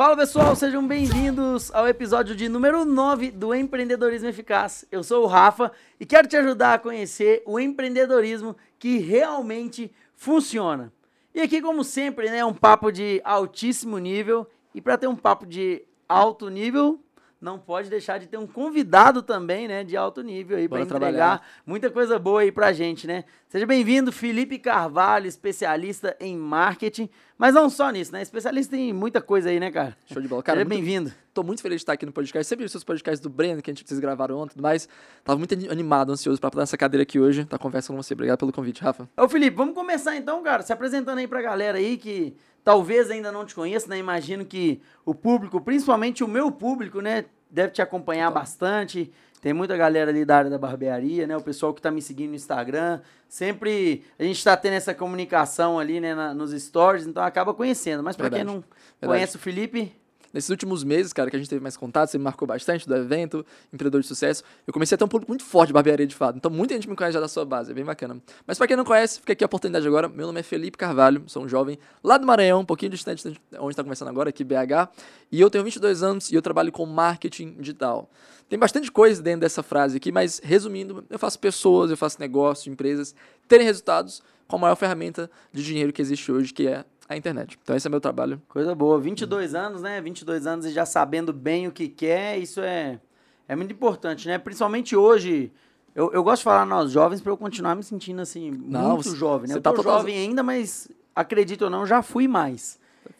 Fala pessoal, sejam bem-vindos ao episódio de número 9 do Empreendedorismo Eficaz. Eu sou o Rafa e quero te ajudar a conhecer o empreendedorismo que realmente funciona. E aqui, como sempre, né, um papo de altíssimo nível. E para ter um papo de alto nível, não pode deixar de ter um convidado também, né, de alto nível aí para entregar trabalhar. muita coisa boa aí pra gente, né? Seja bem-vindo, Felipe Carvalho, especialista em marketing, mas não só nisso, né? Especialista em muita coisa aí, né, cara? Show de bola. Cara, Seja bem-vindo. Tô muito feliz de estar aqui no podcast. Sempre os seus podcasts do Breno, que a gente vocês gravaram ontem, mas tava muito animado, ansioso para dar essa cadeira aqui hoje, tá conversando com você. Obrigado pelo convite, Rafa. Ô, Felipe, vamos começar então, cara, se apresentando aí pra galera aí que talvez ainda não te conheça, né? Imagino que o público, principalmente o meu público, né, deve te acompanhar então. bastante. Tem muita galera ali da área da barbearia, né? O pessoal que tá me seguindo no Instagram. Sempre a gente tá tendo essa comunicação ali, né, na, nos stories, então acaba conhecendo. Mas para quem não Verdade. conhece o Felipe, Nesses últimos meses, cara, que a gente teve mais contato, você me marcou bastante do evento, empreendedor de sucesso, eu comecei a ter um público muito forte de barbearia de fato. Então muita gente me conhece já da sua base, é bem bacana. Mas para quem não conhece, fica aqui a oportunidade agora. Meu nome é Felipe Carvalho, sou um jovem lá do Maranhão, um pouquinho distante de onde está começando agora, aqui BH. E eu tenho 22 anos e eu trabalho com marketing digital. Tem bastante coisa dentro dessa frase aqui, mas resumindo, eu faço pessoas, eu faço negócios, empresas terem resultados com a maior ferramenta de dinheiro que existe hoje, que é a internet. Então esse é meu trabalho. Coisa boa. 22 anos, né? 22 anos e já sabendo bem o que quer, isso é, é muito importante, né? Principalmente hoje. Eu, eu gosto de falar nós jovens para eu continuar me sentindo assim, não, muito você, jovem, né? Você eu tá tô jovem ainda, mas acredito ou não, já fui mais.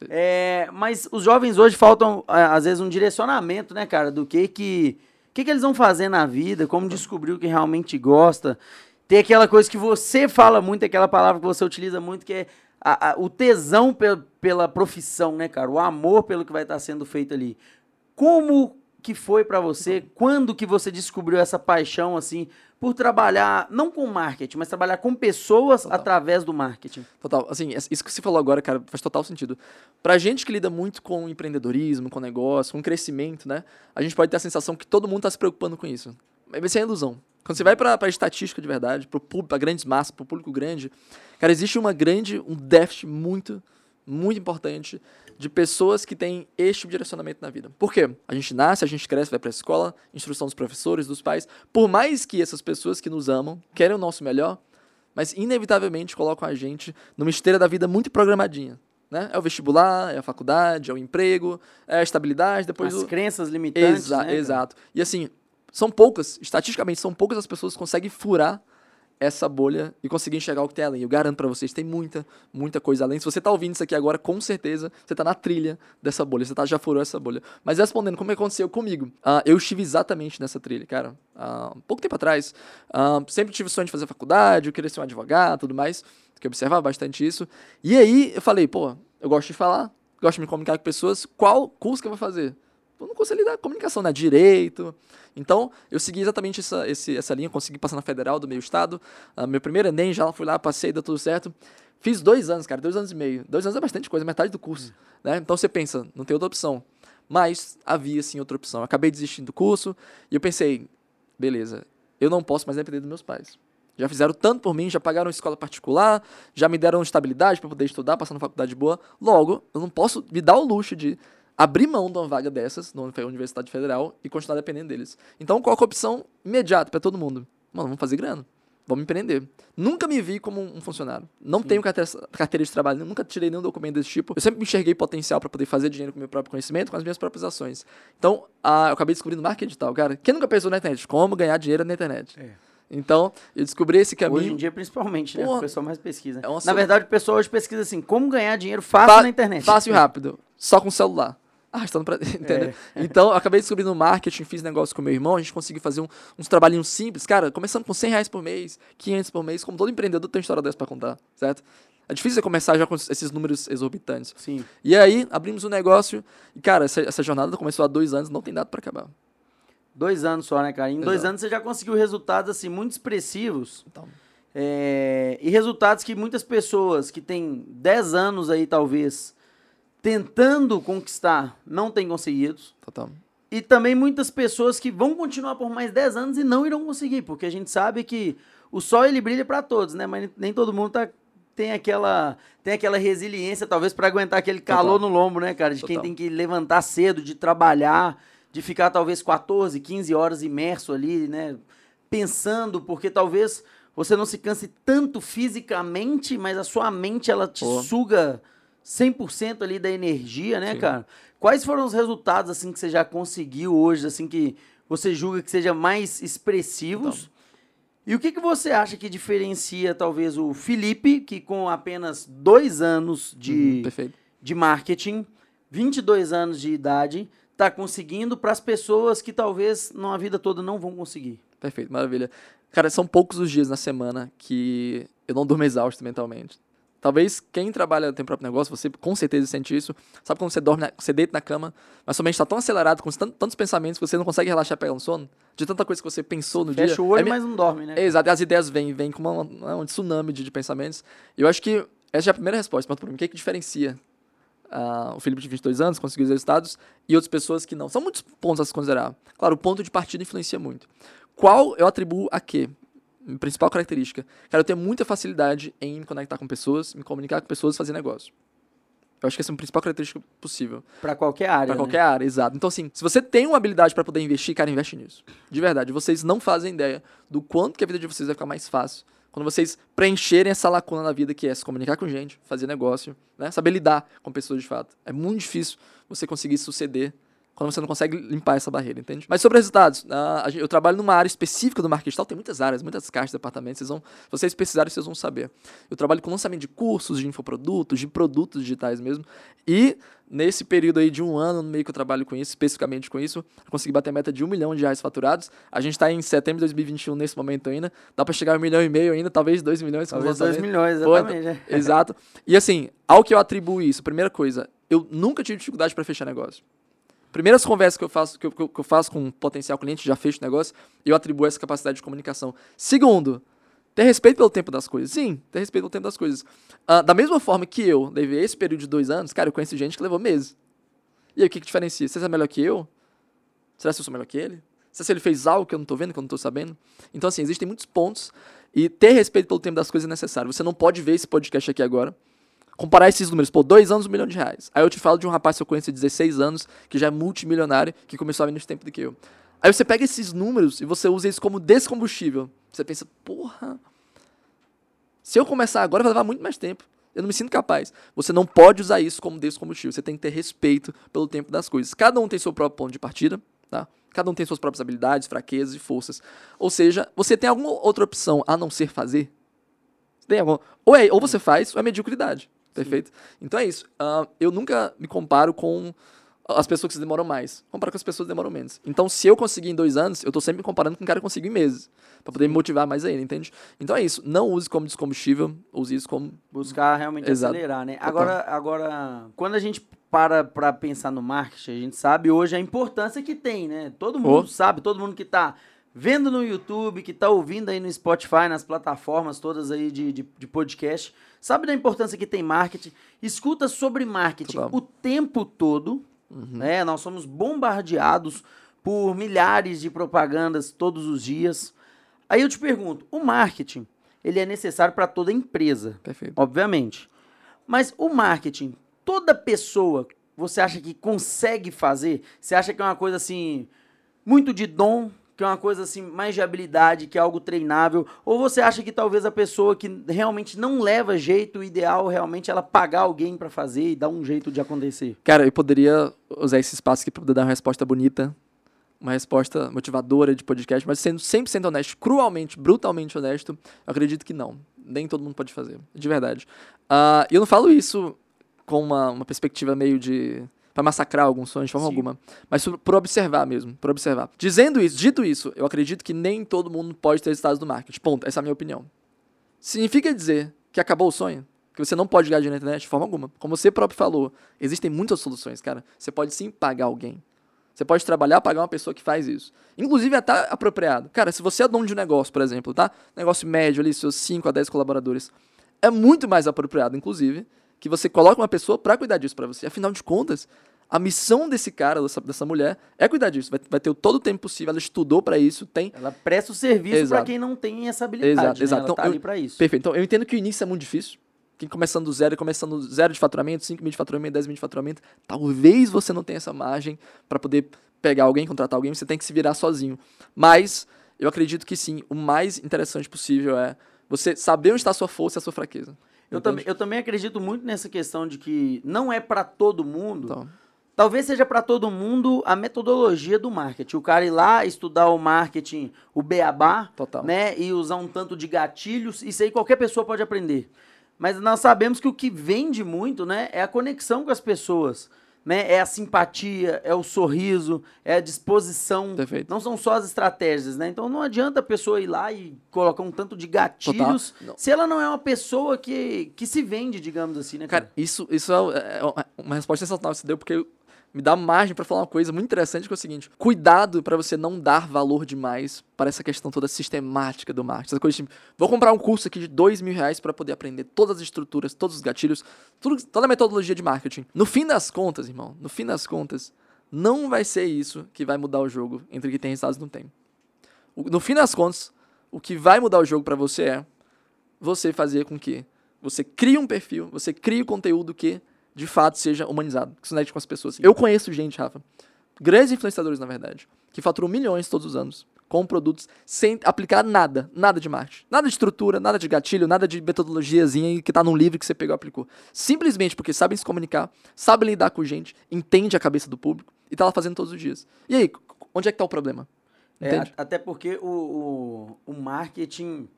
É, mas os jovens hoje faltam, às vezes, um direcionamento, né, cara, do que que, que, que eles vão fazer na vida, como descobrir o que realmente gosta. Tem aquela coisa que você fala muito, aquela palavra que você utiliza muito, que é a, a, o tesão pela, pela profissão, né, cara? O amor pelo que vai estar sendo feito ali. Como que foi para você? Quando que você descobriu essa paixão, assim, por trabalhar, não com marketing, mas trabalhar com pessoas total. através do marketing? Total. Assim, isso que você falou agora, cara, faz total sentido. Pra gente que lida muito com empreendedorismo, com negócio, com crescimento, né? A gente pode ter a sensação que todo mundo tá se preocupando com isso. Mas isso é ilusão. Quando você vai para a estatística de verdade, para grandes massas, para o público grande, cara, existe uma grande, um déficit muito, muito importante de pessoas que têm este tipo direcionamento na vida. Por quê? A gente nasce, a gente cresce, vai para a escola, instrução dos professores, dos pais. Por mais que essas pessoas que nos amam querem o nosso melhor, mas inevitavelmente colocam a gente numa esteira da vida muito programadinha. Né? É o vestibular, é a faculdade, é o emprego, é a estabilidade, depois as o... crenças limitantes, Exa né, Exato. E assim, são poucas, estatisticamente, são poucas as pessoas que conseguem furar essa bolha e conseguir enxergar o que tem além. Eu garanto para vocês, tem muita, muita coisa além. Se você tá ouvindo isso aqui agora, com certeza você tá na trilha dessa bolha, você tá, já furou essa bolha. Mas respondendo como aconteceu comigo, uh, eu estive exatamente nessa trilha, cara. Uh, um pouco tempo atrás, uh, sempre tive sonho de fazer faculdade, eu queria ser um advogado tudo mais, que eu observava bastante isso. E aí eu falei, pô, eu gosto de falar, gosto de me comunicar com pessoas, qual curso que eu vou fazer? Eu não consegui lidar com comunicação, né? Direito. Então, eu segui exatamente essa, esse, essa linha, consegui passar na federal do meu estado. Uh, meu primeiro Enem, já fui lá, passei, deu tudo certo. Fiz dois anos, cara, dois anos e meio. Dois anos é bastante coisa, metade do curso. Né? Então você pensa, não tem outra opção. Mas havia sim outra opção. Eu acabei desistindo do curso e eu pensei, beleza, eu não posso mais depender dos meus pais. Já fizeram tanto por mim, já pagaram escola particular, já me deram estabilidade para poder estudar, passar na faculdade boa. Logo, eu não posso me dar o luxo de abrir mão de uma vaga dessas na Universidade Federal e continuar dependendo deles. Então, qual é a opção imediata para todo mundo? Mano, vamos fazer grana. Vamos empreender. Nunca me vi como um funcionário. Não Sim. tenho carteira, de trabalho, nunca tirei nenhum documento desse tipo. Eu sempre me enxerguei potencial para poder fazer dinheiro com o meu próprio conhecimento, com as minhas próprias ações. Então, eu acabei descobrindo marketing digital, cara. Quem nunca pensou na internet? Como ganhar dinheiro na internet? É. Então, eu descobri esse caminho. Hoje em dia, principalmente, né? o pessoal mais pesquisa. É Na verdade, o pessoal hoje pesquisa assim, como ganhar dinheiro fácil na internet. Fácil e rápido. Só com celular arrastando pra. Entendeu? É. Então, eu acabei descobrindo marketing, fiz negócio com meu irmão, a gente conseguiu fazer um, uns trabalhinhos simples. Cara, começando com 100 reais por mês, 500 por mês, como todo empreendedor tem história dessa pra contar, certo? É difícil você começar já com esses números exorbitantes. Sim. E aí, abrimos um negócio, e, cara, essa, essa jornada começou há dois anos, não tem dado para acabar. Dois anos só, né, cara? Em Exato. dois anos você já conseguiu resultados, assim, muito expressivos. Então. É, e resultados que muitas pessoas que têm 10 anos aí, talvez, tentando conquistar não têm conseguido. Total. E também muitas pessoas que vão continuar por mais 10 anos e não irão conseguir, porque a gente sabe que o sol ele brilha para todos, né? Mas nem todo mundo tá tem aquela, tem aquela resiliência, talvez, para aguentar aquele calor Total. no lombo, né, cara? De Total. quem tem que levantar cedo, de trabalhar, de ficar talvez 14, 15 horas imerso ali, né? Pensando, porque talvez você não se canse tanto fisicamente, mas a sua mente ela te suga 100% ali da energia, né, Sim. cara? Quais foram os resultados assim que você já conseguiu hoje, assim que você julga que sejam mais expressivos? Então. E o que, que você acha que diferencia talvez o Felipe, que com apenas dois anos de, uhum, de marketing, 22 anos de idade, está conseguindo para as pessoas que talvez na vida toda não vão conseguir? Perfeito, maravilha. Cara, são poucos os dias na semana que eu não durmo exausto mentalmente. Talvez quem trabalha tem próprio negócio, você com certeza sente isso. Sabe quando você dorme, na, você deita na cama, mas sua mente está tão acelerada, com tantos pensamentos, que você não consegue relaxar pegar um sono? De tanta coisa que você pensou no Fecha dia. Fecha o olho, é, mas não dorme, né? É, exato, e as ideias vêm, vêm com uma, um tsunami de, de pensamentos. E eu acho que essa é a primeira resposta. Mas, por mim, o que, é que diferencia uh, o Felipe de 22 anos, conseguiu os resultados, e outras pessoas que não? São muitos pontos a se considerar. Claro, o ponto de partida influencia muito. Qual eu atribuo a quê? Principal característica. Cara, eu tenho muita facilidade em me conectar com pessoas, me comunicar com pessoas e fazer negócio. Eu acho que essa é a principal característica possível. Para qualquer área. Para qualquer né? área, exato. Então, assim, se você tem uma habilidade para poder investir, cara, investe nisso. De verdade. Vocês não fazem ideia do quanto que a vida de vocês vai ficar mais fácil quando vocês preencherem essa lacuna na vida que é se comunicar com gente, fazer negócio, né? saber lidar com pessoas de fato. É muito difícil você conseguir suceder quando você não consegue limpar essa barreira, entende? Mas sobre resultados, uh, eu trabalho numa área específica do marketing digital, tem muitas áreas, muitas caixas de departamentos, vocês vão, se vocês precisarem, vocês vão saber. Eu trabalho com lançamento de cursos, de infoprodutos, de produtos digitais mesmo, e nesse período aí de um ano, no meio que eu trabalho com isso, especificamente com isso, consegui bater a meta de um milhão de reais faturados. A gente está em setembro de 2021 nesse momento ainda. Dá para chegar a um milhão e meio ainda, talvez dois milhões. Talvez dois milhões, exatamente. Né? Exato. E assim, ao que eu atribuo isso, primeira coisa, eu nunca tive dificuldade para fechar negócio. Primeiras conversas que eu faço, que eu, que eu faço com um potencial cliente, já fecho negócio, eu atribuo essa capacidade de comunicação. Segundo, ter respeito pelo tempo das coisas. Sim, ter respeito pelo tempo das coisas. Uh, da mesma forma que eu levei esse período de dois anos, cara, eu conheço gente que levou meses. E aí, o que, que diferencia? Você é melhor que eu? Será que eu sou melhor que ele? Será que ele fez algo que eu não estou vendo, que eu não estou sabendo? Então, assim, existem muitos pontos e ter respeito pelo tempo das coisas é necessário. Você não pode ver esse podcast aqui agora comparar esses números, pô, dois anos, um milhão de reais. Aí eu te falo de um rapaz que eu conheço de 16 anos, que já é multimilionário, que começou a menos tempo do que eu. Aí você pega esses números e você usa isso como descombustível. Você pensa, porra, se eu começar agora vai levar muito mais tempo. Eu não me sinto capaz. Você não pode usar isso como descombustível. Você tem que ter respeito pelo tempo das coisas. Cada um tem seu próprio ponto de partida, tá? Cada um tem suas próprias habilidades, fraquezas e forças. Ou seja, você tem alguma outra opção a não ser fazer? Tem alguma... Ou, é, ou você faz, ou é mediocridade. Perfeito? Então é isso. Uh, eu nunca me comparo com as pessoas que demoram mais. Comparo com as pessoas que demoram menos. Então, se eu conseguir em dois anos, eu tô sempre me comparando com um cara que conseguiu em meses. para poder me motivar mais ainda, entende? Então é isso. Não use como descombustível, use isso como. Buscar realmente Exato. acelerar, né? Agora, agora, quando a gente para para pensar no marketing, a gente sabe hoje a importância que tem, né? Todo mundo oh. sabe, todo mundo que tá vendo no YouTube, que tá ouvindo aí no Spotify, nas plataformas todas aí de, de, de podcast sabe da importância que tem marketing, escuta sobre marketing Total. o tempo todo. Uhum. Né? Nós somos bombardeados por milhares de propagandas todos os dias. Aí eu te pergunto, o marketing, ele é necessário para toda empresa, Perfeito. obviamente. Mas o marketing, toda pessoa, você acha que consegue fazer? Você acha que é uma coisa assim muito de dom, que é uma coisa assim mais de habilidade, que é algo treinável? Ou você acha que talvez a pessoa que realmente não leva jeito, ideal realmente é ela pagar alguém para fazer e dar um jeito de acontecer? Cara, eu poderia usar esse espaço aqui para poder dar uma resposta bonita, uma resposta motivadora de podcast, mas sendo 100% honesto, cruelmente, brutalmente honesto, eu acredito que não. Nem todo mundo pode fazer, de verdade. Uh, eu não falo isso com uma, uma perspectiva meio de para massacrar alguns sonhos de forma Sim. alguma, mas por observar mesmo, por observar. Dizendo isso, dito isso, eu acredito que nem todo mundo pode ter resultados do marketing. Ponto. Essa é a minha opinião. Significa dizer que acabou o sonho? Que você não pode ganhar dinheiro na internet de forma alguma. Como você próprio falou, existem muitas soluções, cara. Você pode sim pagar alguém. Você pode trabalhar, pagar uma pessoa que faz isso. Inclusive, é até apropriado. Cara, se você é dono de um negócio, por exemplo, tá? Negócio médio ali, seus 5 a 10 colaboradores. É muito mais apropriado, inclusive, que você coloque uma pessoa para cuidar disso para você. Afinal de contas, a missão desse cara, dessa, dessa mulher, é cuidar disso. Vai, vai ter todo o tempo possível. Ela estudou para isso, tem. Ela presta o serviço para quem não tem essa habilidade. Exato, né? exato. Ela então, tá eu, ali isso. Perfeito. Então, eu entendo que o início é muito difícil. quem começando do zero, começando zero de faturamento, 5 mil de faturamento, 10 mil de faturamento, talvez você não tenha essa margem para poder pegar alguém, contratar alguém, você tem que se virar sozinho. Mas eu acredito que sim, o mais interessante possível é você saber onde está a sua força e a sua fraqueza. Eu também, eu também acredito muito nessa questão de que não é para todo mundo. Então. Talvez seja para todo mundo a metodologia do marketing. O cara ir lá estudar o marketing, o beabá, Total. né, e usar um tanto de gatilhos, isso aí qualquer pessoa pode aprender. Mas nós sabemos que o que vende muito, né, é a conexão com as pessoas né? É a simpatia, é o sorriso, é a disposição. Perfeito. Não são só as estratégias, né? Então não adianta a pessoa ir lá e colocar um tanto de gatilhos se ela não é uma pessoa que, que se vende, digamos assim, né? Cara, cara isso, isso é, é uma resposta sensacional que você deu, porque me dá margem para falar uma coisa muito interessante que é o seguinte: cuidado para você não dar valor demais para essa questão toda sistemática do marketing. Essa coisa tipo, vou comprar um curso aqui de dois mil reais para poder aprender todas as estruturas, todos os gatilhos, tudo, toda a metodologia de marketing. No fim das contas, irmão, no fim das contas, não vai ser isso que vai mudar o jogo entre que tem resultados e não tem. No fim das contas, o que vai mudar o jogo para você é você fazer com que você crie um perfil, você crie o conteúdo que de fato seja humanizado, que se conecte com as pessoas. Sim. Eu conheço gente, Rafa, grandes influenciadores, na verdade, que faturam milhões todos os anos com produtos sem aplicar nada, nada de marketing, nada de estrutura, nada de gatilho, nada de metodologiazinha que tá num livro que você pegou e aplicou. Simplesmente porque sabem se comunicar, sabem lidar com gente, entende a cabeça do público e tá lá fazendo todos os dias. E aí, onde é que tá o problema? É, até porque o, o, o marketing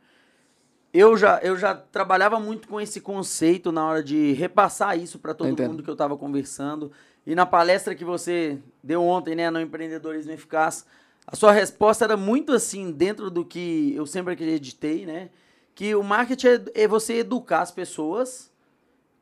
eu já, eu já trabalhava muito com esse conceito na hora de repassar isso para todo Entendo. mundo que eu estava conversando. E na palestra que você deu ontem, né, no Empreendedorismo Eficaz, a sua resposta era muito assim, dentro do que eu sempre acreditei, né? Que o marketing é, é você educar as pessoas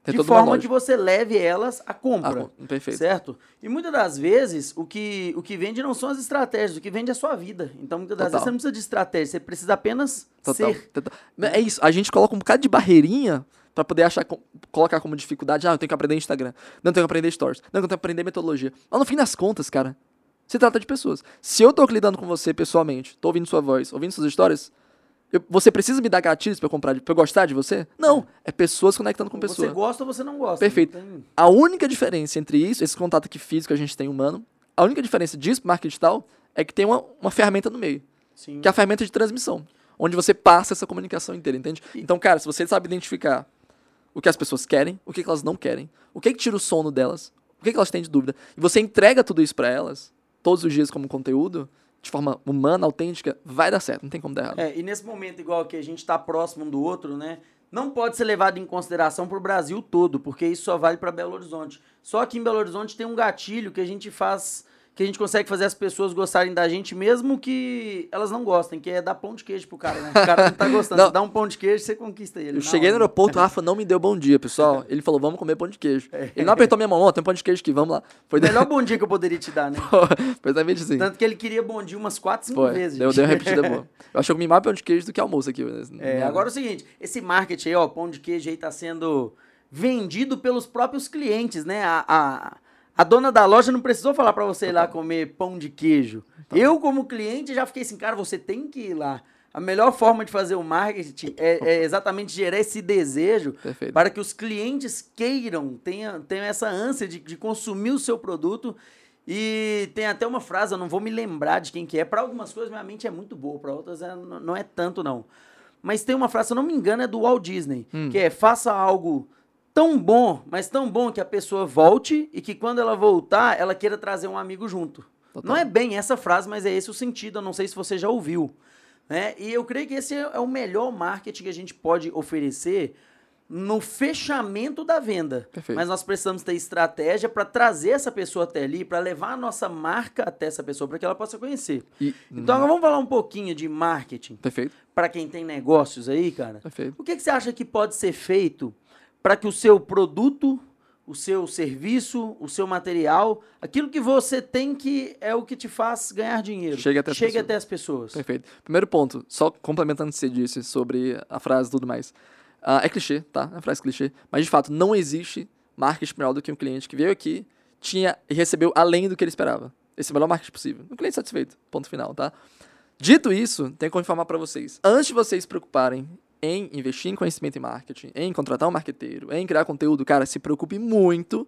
de forma que você leve elas à compra. Ah, perfeito. Certo? E muitas das vezes, o que, o que vende não são as estratégias, o que vende é a sua vida. Então, muitas das Total. vezes, você não precisa de estratégia, você precisa apenas Total. ser. Total. É isso, a gente coloca um bocado de barreirinha para poder achar, colocar como dificuldade, ah, eu tenho que aprender Instagram, não tenho que aprender stories, não, eu tenho que aprender metodologia. Mas no fim das contas, cara, se trata de pessoas. Se eu tô lidando com você pessoalmente, tô ouvindo sua voz, ouvindo suas histórias, eu, você precisa me dar gatilhos para comprar, para eu gostar de você? Não, é pessoas conectando com pessoas. Você gosta ou você não gosta. Perfeito. Tem... A única diferença entre isso, esse contato aqui físico que a gente tem humano, a única diferença disso pro marketing digital é que tem uma, uma ferramenta no meio. Sim. Que é a ferramenta de transmissão, onde você passa essa comunicação inteira, entende? Então, cara, se você sabe identificar o que as pessoas querem, o que, que elas não querem, o que, que tira o sono delas, o que, que elas têm de dúvida, e você entrega tudo isso para elas todos os dias como conteúdo, de forma humana, autêntica, vai dar certo, não tem como dar errado. É, e nesse momento, igual que a gente está próximo um do outro, né? Não pode ser levado em consideração para o Brasil todo, porque isso só vale para Belo Horizonte. Só que em Belo Horizonte tem um gatilho que a gente faz que a gente consegue fazer as pessoas gostarem da gente, mesmo que elas não gostem, que é dar pão de queijo pro cara, né? O cara não tá gostando. Não. Dá um pão de queijo, você conquista ele. Eu cheguei hora. no aeroporto, o Rafa não me deu bom dia, pessoal. Ele falou, vamos comer pão de queijo. É. Ele não apertou minha mão, ó, tem um pão de queijo aqui, vamos lá. Foi o melhor bom dia que eu poderia te dar, né? Exatamente sim. Tanto que ele queria bom dia umas 4, 5 Foi. vezes. Deu, deu uma repetida boa. Eu acho que eu comi mais pão de queijo do que almoço aqui. É, agora é o seguinte, esse marketing aí, ó, pão de queijo aí tá sendo vendido pelos próprios clientes, né? a, a a dona da loja não precisou falar para você ir lá comer pão de queijo. Tá. Eu, como cliente, já fiquei assim, cara, você tem que ir lá. A melhor forma de fazer o marketing é, é exatamente gerar esse desejo Perfeito. para que os clientes queiram, tenham, tenham essa ânsia de, de consumir o seu produto. E tem até uma frase, eu não vou me lembrar de quem que é. Para algumas coisas, minha mente é muito boa, para outras é, não é tanto, não. Mas tem uma frase, se eu não me engano, é do Walt Disney, hum. que é faça algo tão bom, mas tão bom que a pessoa volte e que quando ela voltar, ela queira trazer um amigo junto. Total. Não é bem essa frase, mas é esse o sentido. Eu não sei se você já ouviu. Né? E eu creio que esse é o melhor marketing que a gente pode oferecer no fechamento da venda. Perfeito. Mas nós precisamos ter estratégia para trazer essa pessoa até ali, para levar a nossa marca até essa pessoa, para que ela possa conhecer. E, então, agora vamos falar um pouquinho de marketing. Perfeito. Para quem tem negócios aí, cara. Perfeito. O que, que você acha que pode ser feito para que o seu produto, o seu serviço, o seu material, aquilo que você tem que é o que te faz ganhar dinheiro. Chegue até as, Chegue pessoas. Até as pessoas. Perfeito. Primeiro ponto, só complementando o que você disse sobre a frase e tudo mais. Uh, é clichê, tá? É frase clichê. Mas, de fato, não existe marketing melhor do que um cliente que veio aqui, tinha e recebeu além do que ele esperava. Esse é o melhor marketing possível. Um cliente satisfeito. Ponto final, tá? Dito isso, tenho que informar para vocês. Antes de vocês se preocuparem em investir em conhecimento em marketing, em contratar um marqueteiro, em criar conteúdo, cara, se preocupe muito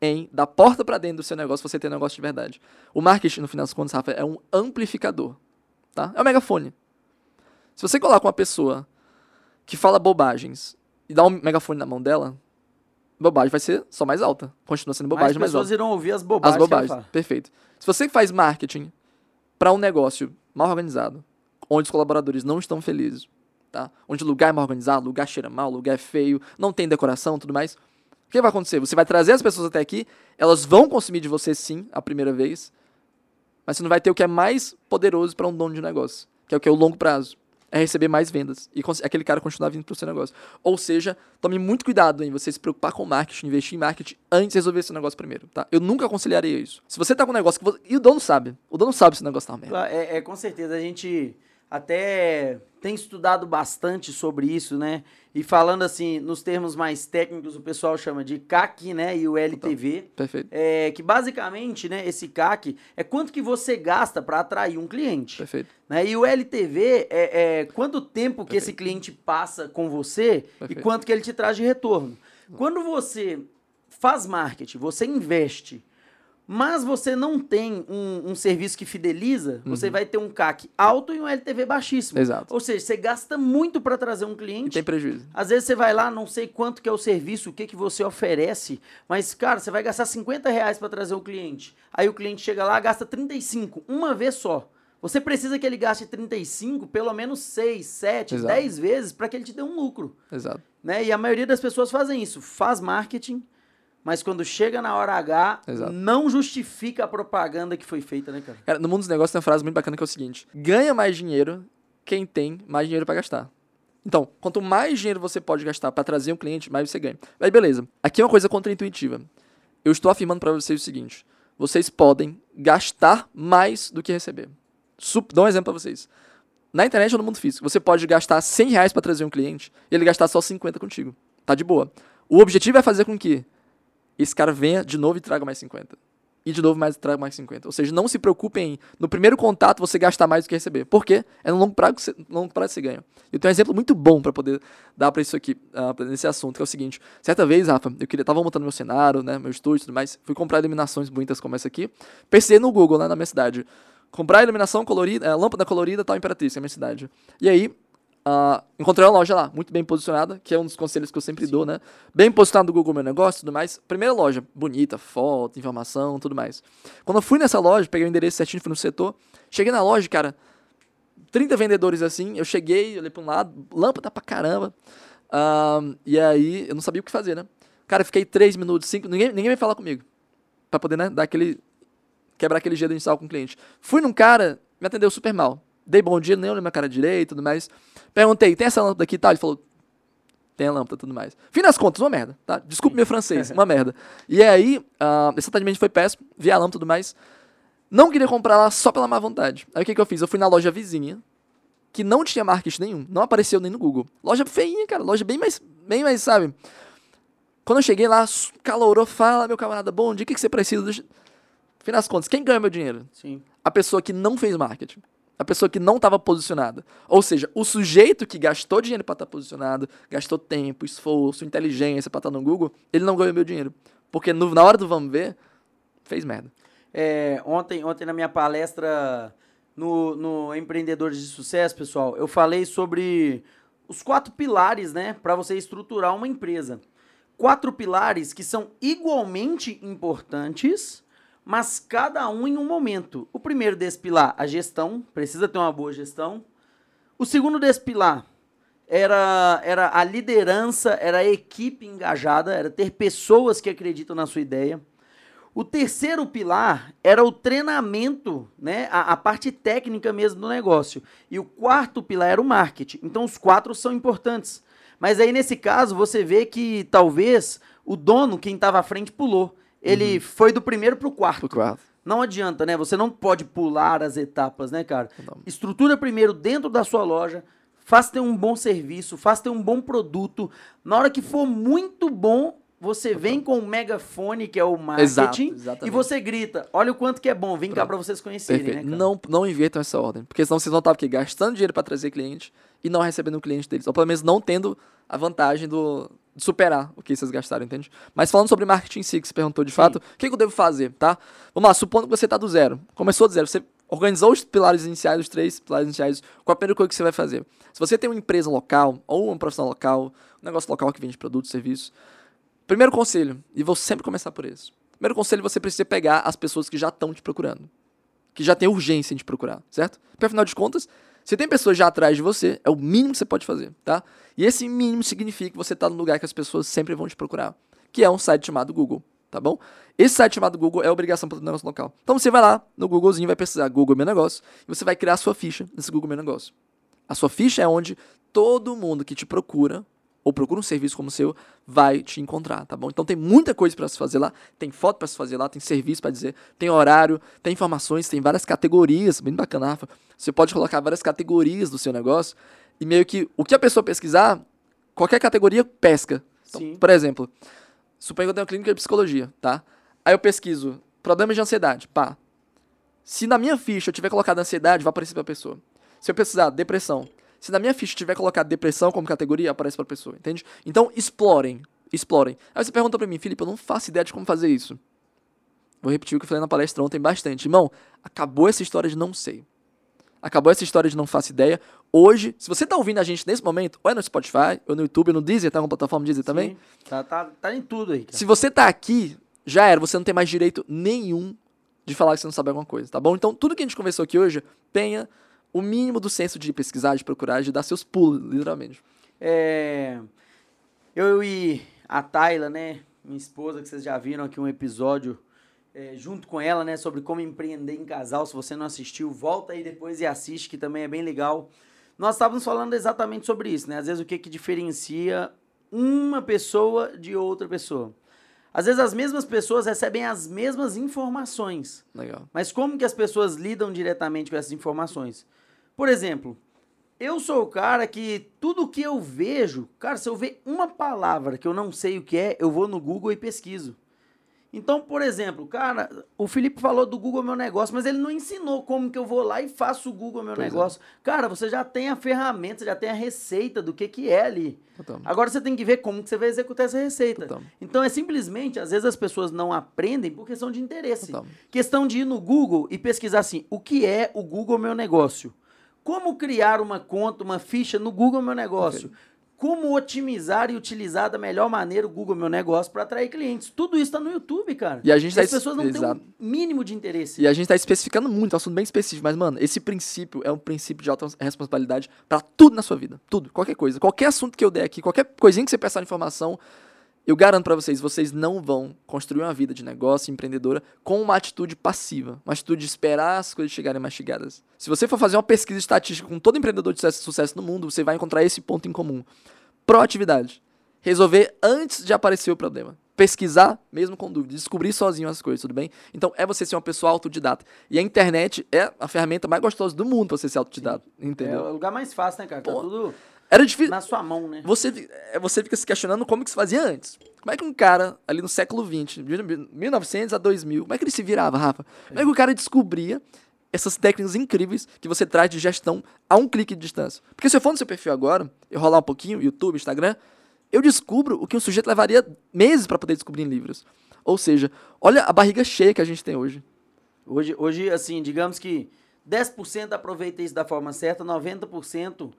em da porta para dentro do seu negócio você ter um negócio de verdade. O marketing, no final das contas, Rafa, é um amplificador, tá? É um megafone. Se você coloca uma pessoa que fala bobagens e dá um megafone na mão dela, bobagem vai ser só mais alta. Continua sendo bobagem mais alta. As pessoas irão ouvir as bobagens. As bobagens, perfeito. Se você faz marketing para um negócio mal organizado, onde os colaboradores não estão felizes, tá? Onde lugar é mal organizado, lugar cheira mal, lugar é feio, não tem decoração, tudo mais. O que vai acontecer? Você vai trazer as pessoas até aqui, elas vão consumir de você sim a primeira vez, mas você não vai ter o que é mais poderoso para um dono de negócio, que é o que é o longo prazo é receber mais vendas e aquele cara continuar vindo para o seu negócio. Ou seja, tome muito cuidado em você se preocupar com marketing, investir em marketing antes de resolver esse negócio primeiro, tá? Eu nunca aconselharia isso. Se você tá com um negócio que você... e o dono sabe, o dono sabe se o negócio tá uma merda. É, é com certeza a gente até tem estudado bastante sobre isso, né? E falando assim, nos termos mais técnicos, o pessoal chama de CAC, né? E o LTV. Então, perfeito. É, que basicamente, né, esse CAC é quanto que você gasta para atrair um cliente. Perfeito. Né? E o LTV é, é quanto tempo Perfeito. que esse cliente passa com você Perfeito. e quanto que ele te traz de retorno. Quando você faz marketing, você investe mas você não tem um, um serviço que fideliza, uhum. você vai ter um CAC alto e um LTV baixíssimo. Exato. Ou seja, você gasta muito para trazer um cliente. E tem prejuízo. Às vezes você vai lá, não sei quanto que é o serviço, o que, que você oferece, mas, cara, você vai gastar 50 reais para trazer o cliente. Aí o cliente chega lá, gasta 35, uma vez só. Você precisa que ele gaste 35, pelo menos 6, 7, Exato. 10 vezes para que ele te dê um lucro. Exato. Né? E a maioria das pessoas fazem isso. Faz marketing, mas quando chega na hora H, Exato. não justifica a propaganda que foi feita, né, cara? Cara, no mundo dos negócios tem uma frase muito bacana que é o seguinte: ganha mais dinheiro quem tem mais dinheiro para gastar. Então, quanto mais dinheiro você pode gastar para trazer um cliente, mais você ganha. Aí, beleza. Aqui é uma coisa contraintuitiva. Eu estou afirmando para vocês o seguinte: vocês podem gastar mais do que receber. Sup Dá um exemplo para vocês. Na internet ou no mundo físico, você pode gastar 100 reais para trazer um cliente e ele gastar só 50 contigo. Tá de boa. O objetivo é fazer com que esse cara venha de novo e traga mais 50. E de novo mais traga mais 50. Ou seja, não se preocupem em, no primeiro contato, você gastar mais do que receber. Por quê? É no longo prazo, no longo prazo você ganha. Eu tenho um exemplo muito bom para poder dar para isso aqui, uh, nesse assunto, que é o seguinte. Certa vez, Rafa, eu queria, tava montando meu cenário, né, meu estúdio e tudo mais, fui comprar iluminações bonitas como essa aqui. Pensei no Google, né, na minha cidade. Comprar iluminação colorida, é, lâmpada colorida tal Imperatriz, que é a minha cidade. E aí, Uh, encontrei uma loja lá, muito bem posicionada, que é um dos conselhos que eu sempre Sim. dou, né? Bem posicionado no Google Meu Negócio e tudo mais. Primeira loja, bonita, foto, informação, tudo mais. Quando eu fui nessa loja, peguei o endereço certinho, fui no setor. Cheguei na loja, cara, 30 vendedores assim. Eu cheguei, olhei pra um lado, lâmpada pra caramba. Uh, e aí, eu não sabia o que fazer, né? Cara, fiquei 3 minutos, 5, ninguém, ninguém veio falar comigo. Pra poder, né, dar aquele. quebrar aquele gelo inicial com o cliente. Fui num cara, me atendeu super mal. Dei bom dia, nem olhei minha cara direito e tudo mais. Perguntei, tem essa lâmpada aqui e tal? Ele falou, tem a lâmpada e tudo mais. Fim das contas, uma merda, tá? Desculpe meu francês, uma merda. E aí, uh, esse atendimento foi péssimo, vi a lâmpada e tudo mais. Não queria comprar lá só pela má vontade. Aí o que, que eu fiz? Eu fui na loja vizinha, que não tinha marketing nenhum, não apareceu nem no Google. Loja feinha, cara, loja bem mais, bem mais, sabe? Quando eu cheguei lá, calorou, fala, meu camarada, bom dia, o que, que você precisa? Fim das contas, quem ganha meu dinheiro? Sim. A pessoa que não fez marketing a pessoa que não estava posicionada. Ou seja, o sujeito que gastou dinheiro para estar tá posicionado, gastou tempo, esforço, inteligência para estar tá no Google, ele não ganhou meu dinheiro. Porque no, na hora do vamos ver, fez merda. É, ontem, ontem na minha palestra no, no Empreendedores de Sucesso, pessoal, eu falei sobre os quatro pilares, né, para você estruturar uma empresa. Quatro pilares que são igualmente importantes mas cada um em um momento. O primeiro desse pilar, a gestão, precisa ter uma boa gestão. O segundo desse pilar era, era a liderança, era a equipe engajada, era ter pessoas que acreditam na sua ideia. O terceiro pilar era o treinamento, né, a, a, parte técnica mesmo do negócio. E o quarto pilar era o marketing. Então os quatro são importantes. Mas aí nesse caso você vê que talvez o dono, quem estava à frente, pulou ele uhum. foi do primeiro pro quarto. Pro quarto. Não adianta, né? Você não pode pular as etapas, né, cara? Não. Estrutura primeiro dentro da sua loja, faz ter um bom serviço, faz ter um bom produto. Na hora que for muito bom, você vem com o megafone, que é o marketing, Exato, e você grita, olha o quanto que é bom, vem Pronto. cá para vocês conhecerem, né, Não, não invertam essa ordem, porque senão vocês vão estar gastando dinheiro para trazer cliente e não recebendo o cliente deles. Ou pelo menos não tendo a vantagem do, superar o que vocês gastaram, entende? Mas falando sobre marketing em si, que você perguntou de Sim. fato, o que, que eu devo fazer, tá? Vamos lá, supondo que você está do zero. Começou do zero, você organizou os pilares iniciais, os três pilares iniciais, qual a primeira coisa que você vai fazer? Se você tem uma empresa local, ou um profissional local, um negócio local que vende produtos, serviços, primeiro conselho, e vou sempre começar por isso. Primeiro conselho, você precisa pegar as pessoas que já estão te procurando. Que já tem urgência em te procurar, certo? Porque afinal de contas, se tem pessoas já atrás de você, é o mínimo que você pode fazer, tá? E esse mínimo significa que você está no lugar que as pessoas sempre vão te procurar, que é um site chamado Google, tá bom? Esse site chamado Google é obrigação para o negócio local. Então você vai lá no Googlezinho, vai precisar Google Meu Negócio, e você vai criar a sua ficha nesse Google Meu Negócio. A sua ficha é onde todo mundo que te procura ou procura um serviço como o seu, vai te encontrar, tá bom? Então tem muita coisa para se fazer lá, tem foto para se fazer lá, tem serviço para dizer, tem horário, tem informações, tem várias categorias, bem bacana, Rafa. Você pode colocar várias categorias do seu negócio e meio que o que a pessoa pesquisar, qualquer categoria pesca. Então, por exemplo, suponho que eu tenho uma clínica de psicologia, tá? Aí eu pesquiso problemas de ansiedade, pá. Se na minha ficha eu tiver colocado ansiedade, vai aparecer para a pessoa. Se eu precisar depressão, se na minha ficha tiver colocado depressão como categoria, aparece pra pessoa, entende? Então, explorem. Explorem. Aí você pergunta pra mim, Felipe, eu não faço ideia de como fazer isso. Vou repetir o que eu falei na palestra ontem bastante. Irmão, acabou essa história de não sei. Acabou essa história de não faço ideia. Hoje, se você tá ouvindo a gente nesse momento, ou é no Spotify, ou no YouTube, ou no Deezer, tá com a plataforma Deezer também? Sim, tá, tá, tá em tudo aí. Cara. Se você tá aqui, já era, você não tem mais direito nenhum de falar que você não sabe alguma coisa, tá bom? Então, tudo que a gente conversou aqui hoje, tenha o mínimo do senso de pesquisar, de procurar, de dar seus pulos, literalmente. É, eu e a Tayla, né, minha esposa, que vocês já viram aqui um episódio é, junto com ela, né, sobre como empreender em casal. Se você não assistiu, volta aí depois e assiste, que também é bem legal. Nós estávamos falando exatamente sobre isso, né? Às vezes o que, que diferencia uma pessoa de outra pessoa. Às vezes as mesmas pessoas recebem as mesmas informações. Legal. Mas como que as pessoas lidam diretamente com essas informações? Por exemplo, eu sou o cara que tudo que eu vejo, cara, se eu ver uma palavra que eu não sei o que é, eu vou no Google e pesquiso. Então, por exemplo, cara, o Felipe falou do Google Meu Negócio, mas ele não ensinou como que eu vou lá e faço o Google Meu pois é. Negócio. É. Cara, você já tem a ferramenta, já tem a receita do que que é ali. Agora você tem que ver como que você vai executar essa receita. Então é simplesmente, às vezes as pessoas não aprendem por questão de interesse. Questão de ir no Google e pesquisar assim, o que é o Google Meu Negócio? Como criar uma conta, uma ficha no Google Meu Negócio? Okay. Como otimizar e utilizar da melhor maneira o Google Meu Negócio para atrair clientes? Tudo isso está no YouTube, cara. E a gente tá As pessoas não Exato. têm um mínimo de interesse. E a gente está especificando muito, é um assunto bem específico. Mas, mano, esse princípio é um princípio de alta responsabilidade para tudo na sua vida. Tudo, qualquer coisa. Qualquer assunto que eu der aqui, qualquer coisinha que você prestar informação, eu garanto para vocês, vocês não vão construir uma vida de negócio empreendedora com uma atitude passiva, uma atitude de esperar as coisas chegarem mastigadas. Se você for fazer uma pesquisa estatística com todo empreendedor de sucesso no mundo, você vai encontrar esse ponto em comum. Proatividade. Resolver antes de aparecer o problema. Pesquisar, mesmo com dúvida. Descobrir sozinho as coisas, tudo bem? Então, é você ser uma pessoa autodidata. E a internet é a ferramenta mais gostosa do mundo pra você ser autodidata. Entendeu? É o lugar mais fácil, né, cara? Tá tudo era difícil. Na sua mão, né? Você, é, você fica se questionando como que se fazia antes. Como é que um cara, ali no século XX, de 1900 a 2000, como é que ele se virava, Rafa? Como é que o cara descobria essas técnicas incríveis que você traz de gestão a um clique de distância? Porque se eu for no seu perfil agora, eu rolar um pouquinho, YouTube, Instagram, eu descubro o que um sujeito levaria meses para poder descobrir em livros. Ou seja, olha a barriga cheia que a gente tem hoje. Hoje, hoje assim, digamos que 10% aproveita isso da forma certa, 90%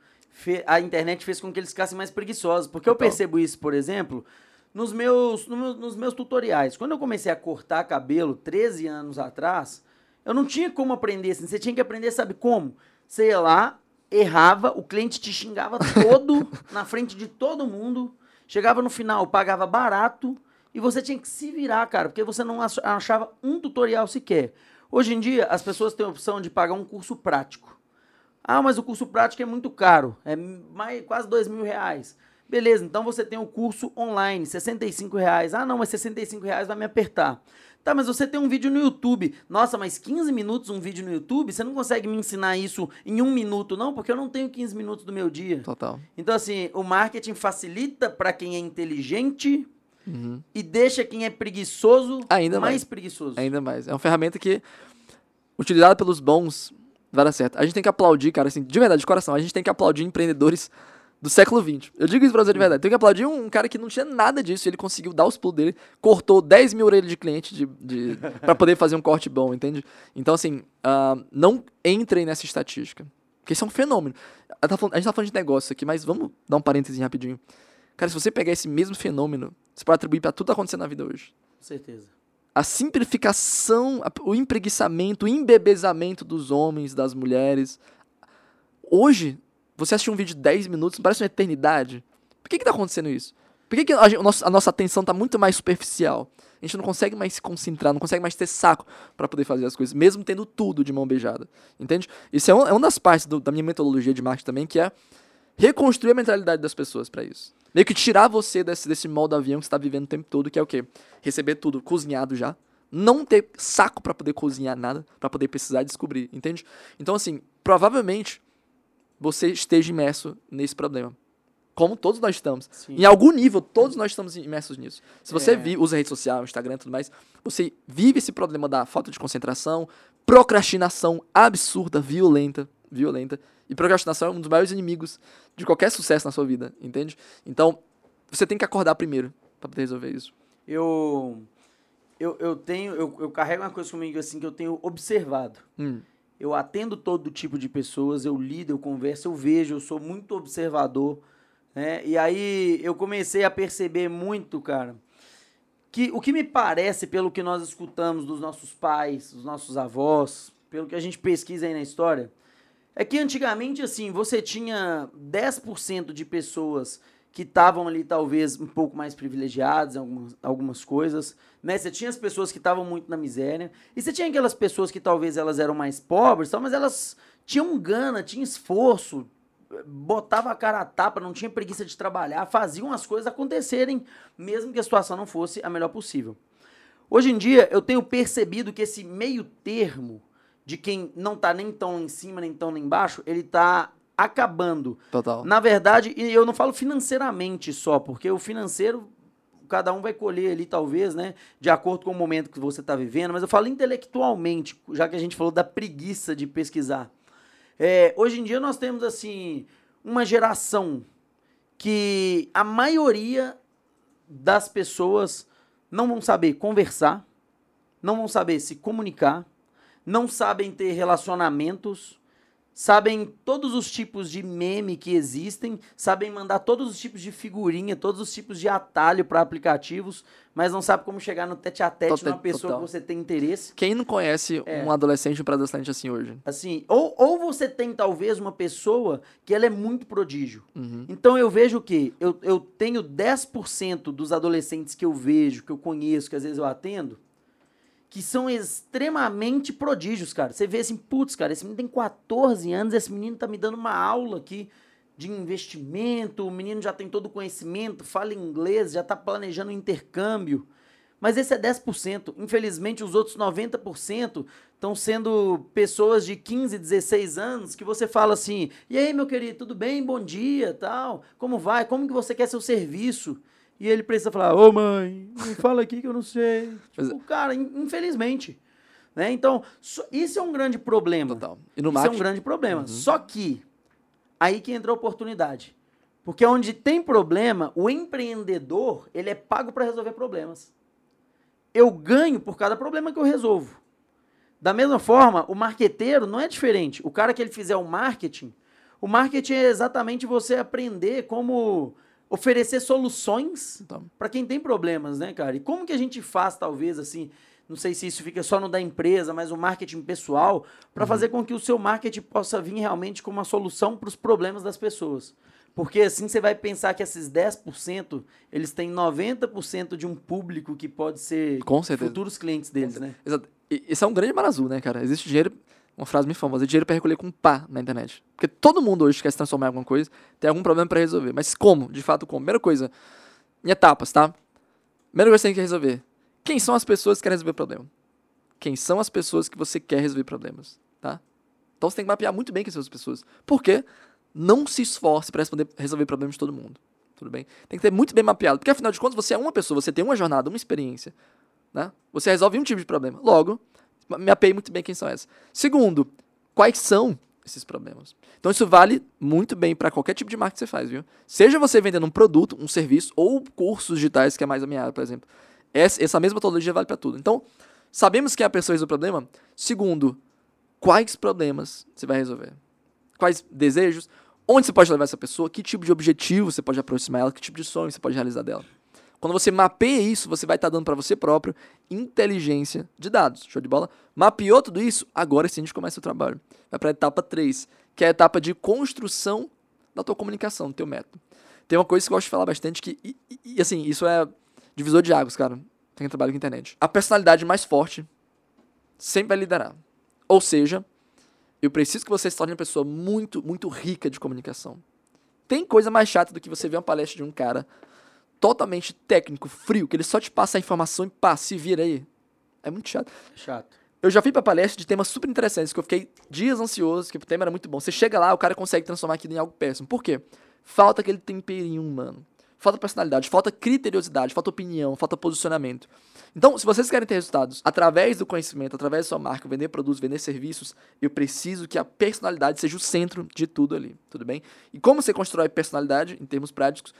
a internet fez com que eles ficassem mais preguiçosos. Porque eu percebo isso, por exemplo, nos meus, nos meus tutoriais. Quando eu comecei a cortar cabelo 13 anos atrás, eu não tinha como aprender assim. Você tinha que aprender, sabe como? Você ia lá, errava, o cliente te xingava todo na frente de todo mundo. Chegava no final, pagava barato e você tinha que se virar, cara, porque você não achava um tutorial sequer. Hoje em dia, as pessoas têm a opção de pagar um curso prático. Ah, mas o curso prático é muito caro, é mais, quase dois mil reais. Beleza, então você tem o curso online, 65 reais. Ah, não, mas 65 reais vai me apertar. Tá, mas você tem um vídeo no YouTube. Nossa, mas 15 minutos um vídeo no YouTube? Você não consegue me ensinar isso em um minuto, não? Porque eu não tenho 15 minutos do meu dia. Total. Então, assim, o marketing facilita para quem é inteligente uhum. e deixa quem é preguiçoso Ainda mais, mais preguiçoso. Ainda mais. É uma ferramenta que, utilizada pelos bons, vai dar certo. A gente tem que aplaudir, cara, assim, de verdade, de coração, a gente tem que aplaudir empreendedores do século XX. Eu digo isso pra você de verdade. Tem que aplaudir um cara que não tinha nada disso. Ele conseguiu dar os pulos dele, cortou 10 mil orelhas de cliente de, de, para poder fazer um corte bom, entende? Então, assim, uh, não entrem nessa estatística. Porque isso é um fenômeno. A gente tá falando de negócio aqui, mas vamos dar um parêntese rapidinho. Cara, se você pegar esse mesmo fenômeno, você pode atribuir para tudo que tá acontecendo na vida hoje. Com certeza. A simplificação, o empreguiçamento, o embebezamento dos homens, das mulheres. Hoje, você assistir um vídeo de 10 minutos, parece uma eternidade. Por que que tá acontecendo isso? Por que, que a, a, nossa atenção está muito mais superficial? A gente não consegue mais se concentrar, não consegue mais ter saco para poder fazer as coisas, mesmo tendo tudo de mão beijada. Entende? Isso é, um, é uma das partes do, da minha metodologia de marketing também, que é reconstruir a mentalidade das pessoas para isso. Meio que tirar você desse, desse modo avião que você está vivendo o tempo todo, que é o quê? Receber tudo cozinhado já. Não ter saco para poder cozinhar nada, para poder precisar descobrir, entende? Então, assim, provavelmente você esteja imerso nesse problema. Como todos nós estamos. Sim. Em algum nível, todos nós estamos imersos nisso. Se você é. vi, usa rede social, Instagram e tudo mais, você vive esse problema da falta de concentração, procrastinação absurda, violenta, violenta. E procrastinação é um dos maiores inimigos de qualquer sucesso na sua vida, entende? Então, você tem que acordar primeiro para poder resolver isso. Eu eu, eu tenho eu, eu carrego uma coisa comigo assim que eu tenho observado. Hum eu atendo todo tipo de pessoas, eu lido, eu converso, eu vejo, eu sou muito observador, né? E aí eu comecei a perceber muito, cara, que o que me parece, pelo que nós escutamos dos nossos pais, dos nossos avós, pelo que a gente pesquisa aí na história, é que antigamente, assim, você tinha 10% de pessoas que estavam ali talvez um pouco mais privilegiados em algumas, algumas coisas, né? Você tinha as pessoas que estavam muito na miséria, e você tinha aquelas pessoas que talvez elas eram mais pobres, tal, mas elas tinham gana, tinham esforço, botava a cara a tapa, não tinha preguiça de trabalhar, faziam as coisas acontecerem, mesmo que a situação não fosse a melhor possível. Hoje em dia, eu tenho percebido que esse meio termo de quem não está nem tão em cima, nem tão nem embaixo, ele está acabando. Total. Na verdade, e eu não falo financeiramente só, porque o financeiro cada um vai colher ali, talvez, né? De acordo com o momento que você está vivendo, mas eu falo intelectualmente, já que a gente falou da preguiça de pesquisar. É, hoje em dia nós temos, assim, uma geração que a maioria das pessoas não vão saber conversar, não vão saber se comunicar, não sabem ter relacionamentos, sabem todos os tipos de meme que existem, sabem mandar todos os tipos de figurinha, todos os tipos de atalho para aplicativos, mas não sabe como chegar no tete a tete numa pessoa total. que você tem interesse. Quem não conhece é. um adolescente ou um pré-adolescente assim hoje? Assim, ou, ou você tem talvez uma pessoa que ela é muito prodígio. Uhum. Então eu vejo que eu, eu tenho 10% dos adolescentes que eu vejo, que eu conheço, que às vezes eu atendo, que são extremamente prodígios, cara. Você vê assim, putz, cara, esse menino tem 14 anos, esse menino tá me dando uma aula aqui de investimento, o menino já tem todo o conhecimento, fala inglês, já tá planejando um intercâmbio. Mas esse é 10%. Infelizmente, os outros 90% estão sendo pessoas de 15, 16 anos que você fala assim: "E aí, meu querido, tudo bem? Bom dia, tal. Como vai? Como que você quer seu serviço?" E ele precisa falar, ô mãe, fala aqui que eu não sei. Tipo, cara, infelizmente. Né? Então, isso é um grande problema. Total. E no isso marketing? é um grande problema. Uhum. Só que, aí que entra a oportunidade. Porque onde tem problema, o empreendedor, ele é pago para resolver problemas. Eu ganho por cada problema que eu resolvo. Da mesma forma, o marqueteiro não é diferente. O cara que ele fizer o marketing, o marketing é exatamente você aprender como oferecer soluções então. para quem tem problemas, né, cara? E como que a gente faz, talvez, assim, não sei se isso fica só no da empresa, mas o marketing pessoal, para uhum. fazer com que o seu marketing possa vir realmente como uma solução para os problemas das pessoas. Porque assim você vai pensar que esses 10%, eles têm 90% de um público que pode ser futuros clientes deles, né? Exato. Isso é um grande mar azul, né, cara? Existe dinheiro uma frase muito famosa, dinheiro para recolher com pá na internet. Porque todo mundo hoje quer se transformar em alguma coisa, tem algum problema para resolver. Mas como? De fato, como? Primeira coisa, em etapas, tá? Primeira coisa que você tem que resolver. Quem são as pessoas que querem resolver o problema? Quem são as pessoas que você quer resolver problemas, tá? Então você tem que mapear muito bem quem são as pessoas. Por quê? Não se esforce para resolver problemas de todo mundo. Tudo bem? Tem que ter muito bem mapeado. Porque afinal de contas, você é uma pessoa, você tem uma jornada, uma experiência. Né? Você resolve um tipo de problema. Logo, me apei muito bem quem são essas. Segundo, quais são esses problemas. Então isso vale muito bem para qualquer tipo de marketing que você faz, viu? Seja você vendendo um produto, um serviço ou cursos digitais, que é mais a minha área, por exemplo. Essa, mesma metodologia vale para tudo. Então, sabemos que é a pessoa resolve o problema. Segundo, quais problemas você vai resolver? Quais desejos? Onde você pode levar essa pessoa? Que tipo de objetivo você pode aproximar ela? Que tipo de sonho você pode realizar dela? Quando você mapeia isso, você vai estar tá dando para você próprio inteligência de dados. Show de bola? Mapeou tudo isso? Agora sim a gente começa o trabalho. Vai para a etapa 3, que é a etapa de construção da tua comunicação, do teu método. Tem uma coisa que eu gosto de falar bastante que, e, e assim, isso é divisor de águas, cara. Tem trabalho com internet. A personalidade mais forte sempre vai liderar. Ou seja, eu preciso que você se torne uma pessoa muito, muito rica de comunicação. Tem coisa mais chata do que você ver uma palestra de um cara totalmente técnico, frio, que ele só te passa a informação e pá, se vira aí. É muito chato. Chato. Eu já fui pra palestra de temas super interessantes, que eu fiquei dias ansioso, que o tema era muito bom. Você chega lá, o cara consegue transformar aquilo em algo péssimo. Por quê? Falta aquele temperinho humano. Falta personalidade, falta criteriosidade, falta opinião, falta posicionamento. Então, se vocês querem ter resultados através do conhecimento, através da sua marca, vender produtos, vender serviços, eu preciso que a personalidade seja o centro de tudo ali, tudo bem? E como você constrói personalidade, em termos práticos?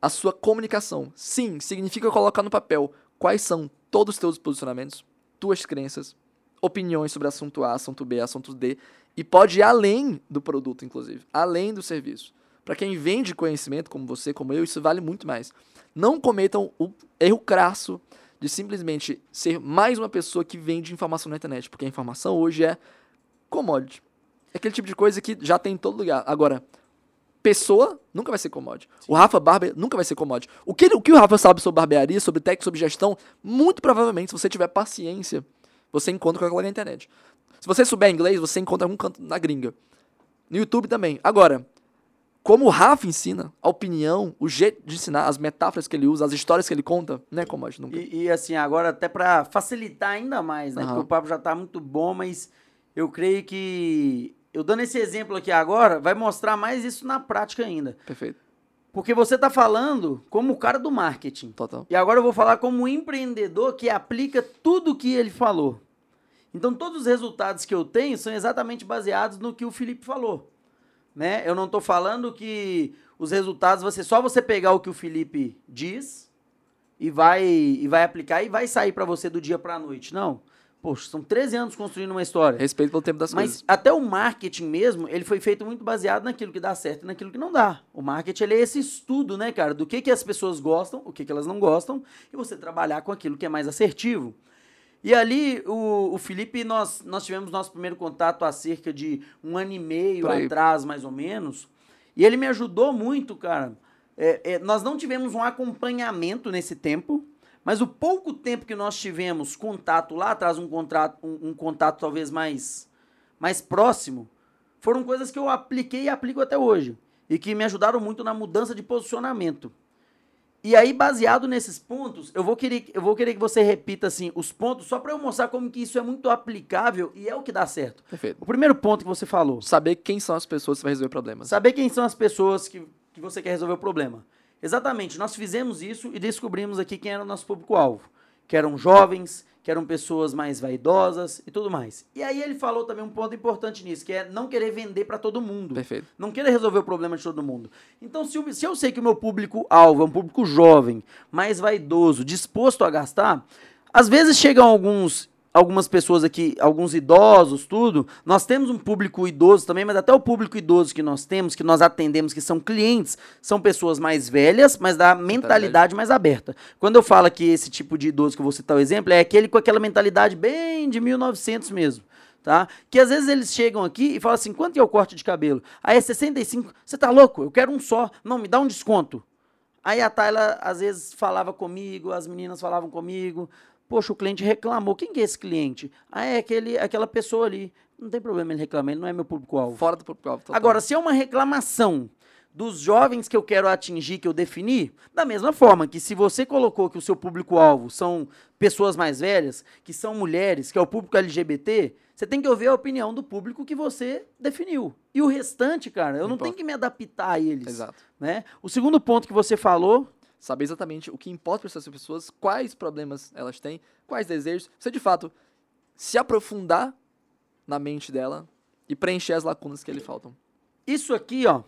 A sua comunicação. Sim, significa colocar no papel quais são todos os teus posicionamentos, tuas crenças, opiniões sobre assunto A, assunto B, assunto D, e pode ir além do produto, inclusive, além do serviço. Para quem vende conhecimento, como você, como eu, isso vale muito mais. Não cometam o erro crasso de simplesmente ser mais uma pessoa que vende informação na internet, porque a informação hoje é commodity. É aquele tipo de coisa que já tem em todo lugar. Agora, pessoa nunca vai ser commodity. O Rafa Barber nunca vai ser commodity. O que, o que o Rafa sabe sobre barbearia, sobre técnica, sobre gestão, muito provavelmente, se você tiver paciência, você encontra com aquela na internet. Se você souber inglês, você encontra algum canto na gringa. No YouTube também. Agora, como o Rafa ensina, a opinião, o jeito de ensinar, as metáforas que ele usa, as histórias que ele conta, não é commodity nunca. E, e assim, agora até para facilitar ainda mais, né? Uhum. Porque o papo já tá muito bom, mas eu creio que eu dando esse exemplo aqui agora, vai mostrar mais isso na prática ainda. Perfeito. Porque você está falando como o cara do marketing. Total. E agora eu vou falar como um empreendedor que aplica tudo o que ele falou. Então todos os resultados que eu tenho são exatamente baseados no que o Felipe falou. Né? Eu não estou falando que os resultados você só você pegar o que o Felipe diz e vai e vai aplicar e vai sair para você do dia para a noite. Não. Poxa, são 13 anos construindo uma história. Respeito pelo tempo das Mas coisas. Mas até o marketing mesmo, ele foi feito muito baseado naquilo que dá certo e naquilo que não dá. O marketing ele é esse estudo, né, cara, do que, que as pessoas gostam, o que, que elas não gostam, e você trabalhar com aquilo que é mais assertivo. E ali, o, o Felipe, nós, nós tivemos nosso primeiro contato há cerca de um ano e meio atrás, mais ou menos. E ele me ajudou muito, cara. É, é, nós não tivemos um acompanhamento nesse tempo, mas o pouco tempo que nós tivemos contato lá atrás, um, contrato, um, um contato talvez mais, mais próximo, foram coisas que eu apliquei e aplico até hoje. E que me ajudaram muito na mudança de posicionamento. E aí, baseado nesses pontos, eu vou querer, eu vou querer que você repita assim os pontos, só para eu mostrar como que isso é muito aplicável e é o que dá certo. Perfeito. O primeiro ponto que você falou. Saber quem são as pessoas que vai resolver problemas. Saber quem são as pessoas que, que você quer resolver o problema. Exatamente, nós fizemos isso e descobrimos aqui quem era o nosso público-alvo. Que eram jovens, que eram pessoas mais vaidosas e tudo mais. E aí ele falou também um ponto importante nisso, que é não querer vender para todo mundo. Perfeito. Não querer resolver o problema de todo mundo. Então, se eu, se eu sei que o meu público-alvo é um público jovem, mais vaidoso, disposto a gastar, às vezes chegam alguns algumas pessoas aqui, alguns idosos, tudo. Nós temos um público idoso também, mas até o público idoso que nós temos, que nós atendemos, que são clientes, são pessoas mais velhas, mas da mentalidade mais aberta. Quando eu falo que esse tipo de idoso que eu vou citar o exemplo, é aquele com aquela mentalidade bem de 1900 mesmo. Tá? Que às vezes eles chegam aqui e falam assim: quanto é o corte de cabelo? Aí é 65. Você tá louco? Eu quero um só. Não, me dá um desconto. Aí a Tayla às vezes falava comigo, as meninas falavam comigo. Poxa, o cliente reclamou. Quem que é esse cliente? Ah, é aquele, aquela pessoa ali. Não tem problema ele reclamar, ele não é meu público-alvo. Fora do público-alvo. Agora, se é uma reclamação dos jovens que eu quero atingir, que eu defini, da mesma forma que se você colocou que o seu público-alvo são pessoas mais velhas, que são mulheres, que é o público LGBT, você tem que ouvir a opinião do público que você definiu. E o restante, cara, eu não, não tenho que me adaptar a eles. Exato. Né? O segundo ponto que você falou saber exatamente o que importa para essas pessoas, quais problemas elas têm, quais desejos. Você de fato se aprofundar na mente dela e preencher as lacunas que lhe faltam. Isso aqui, ó,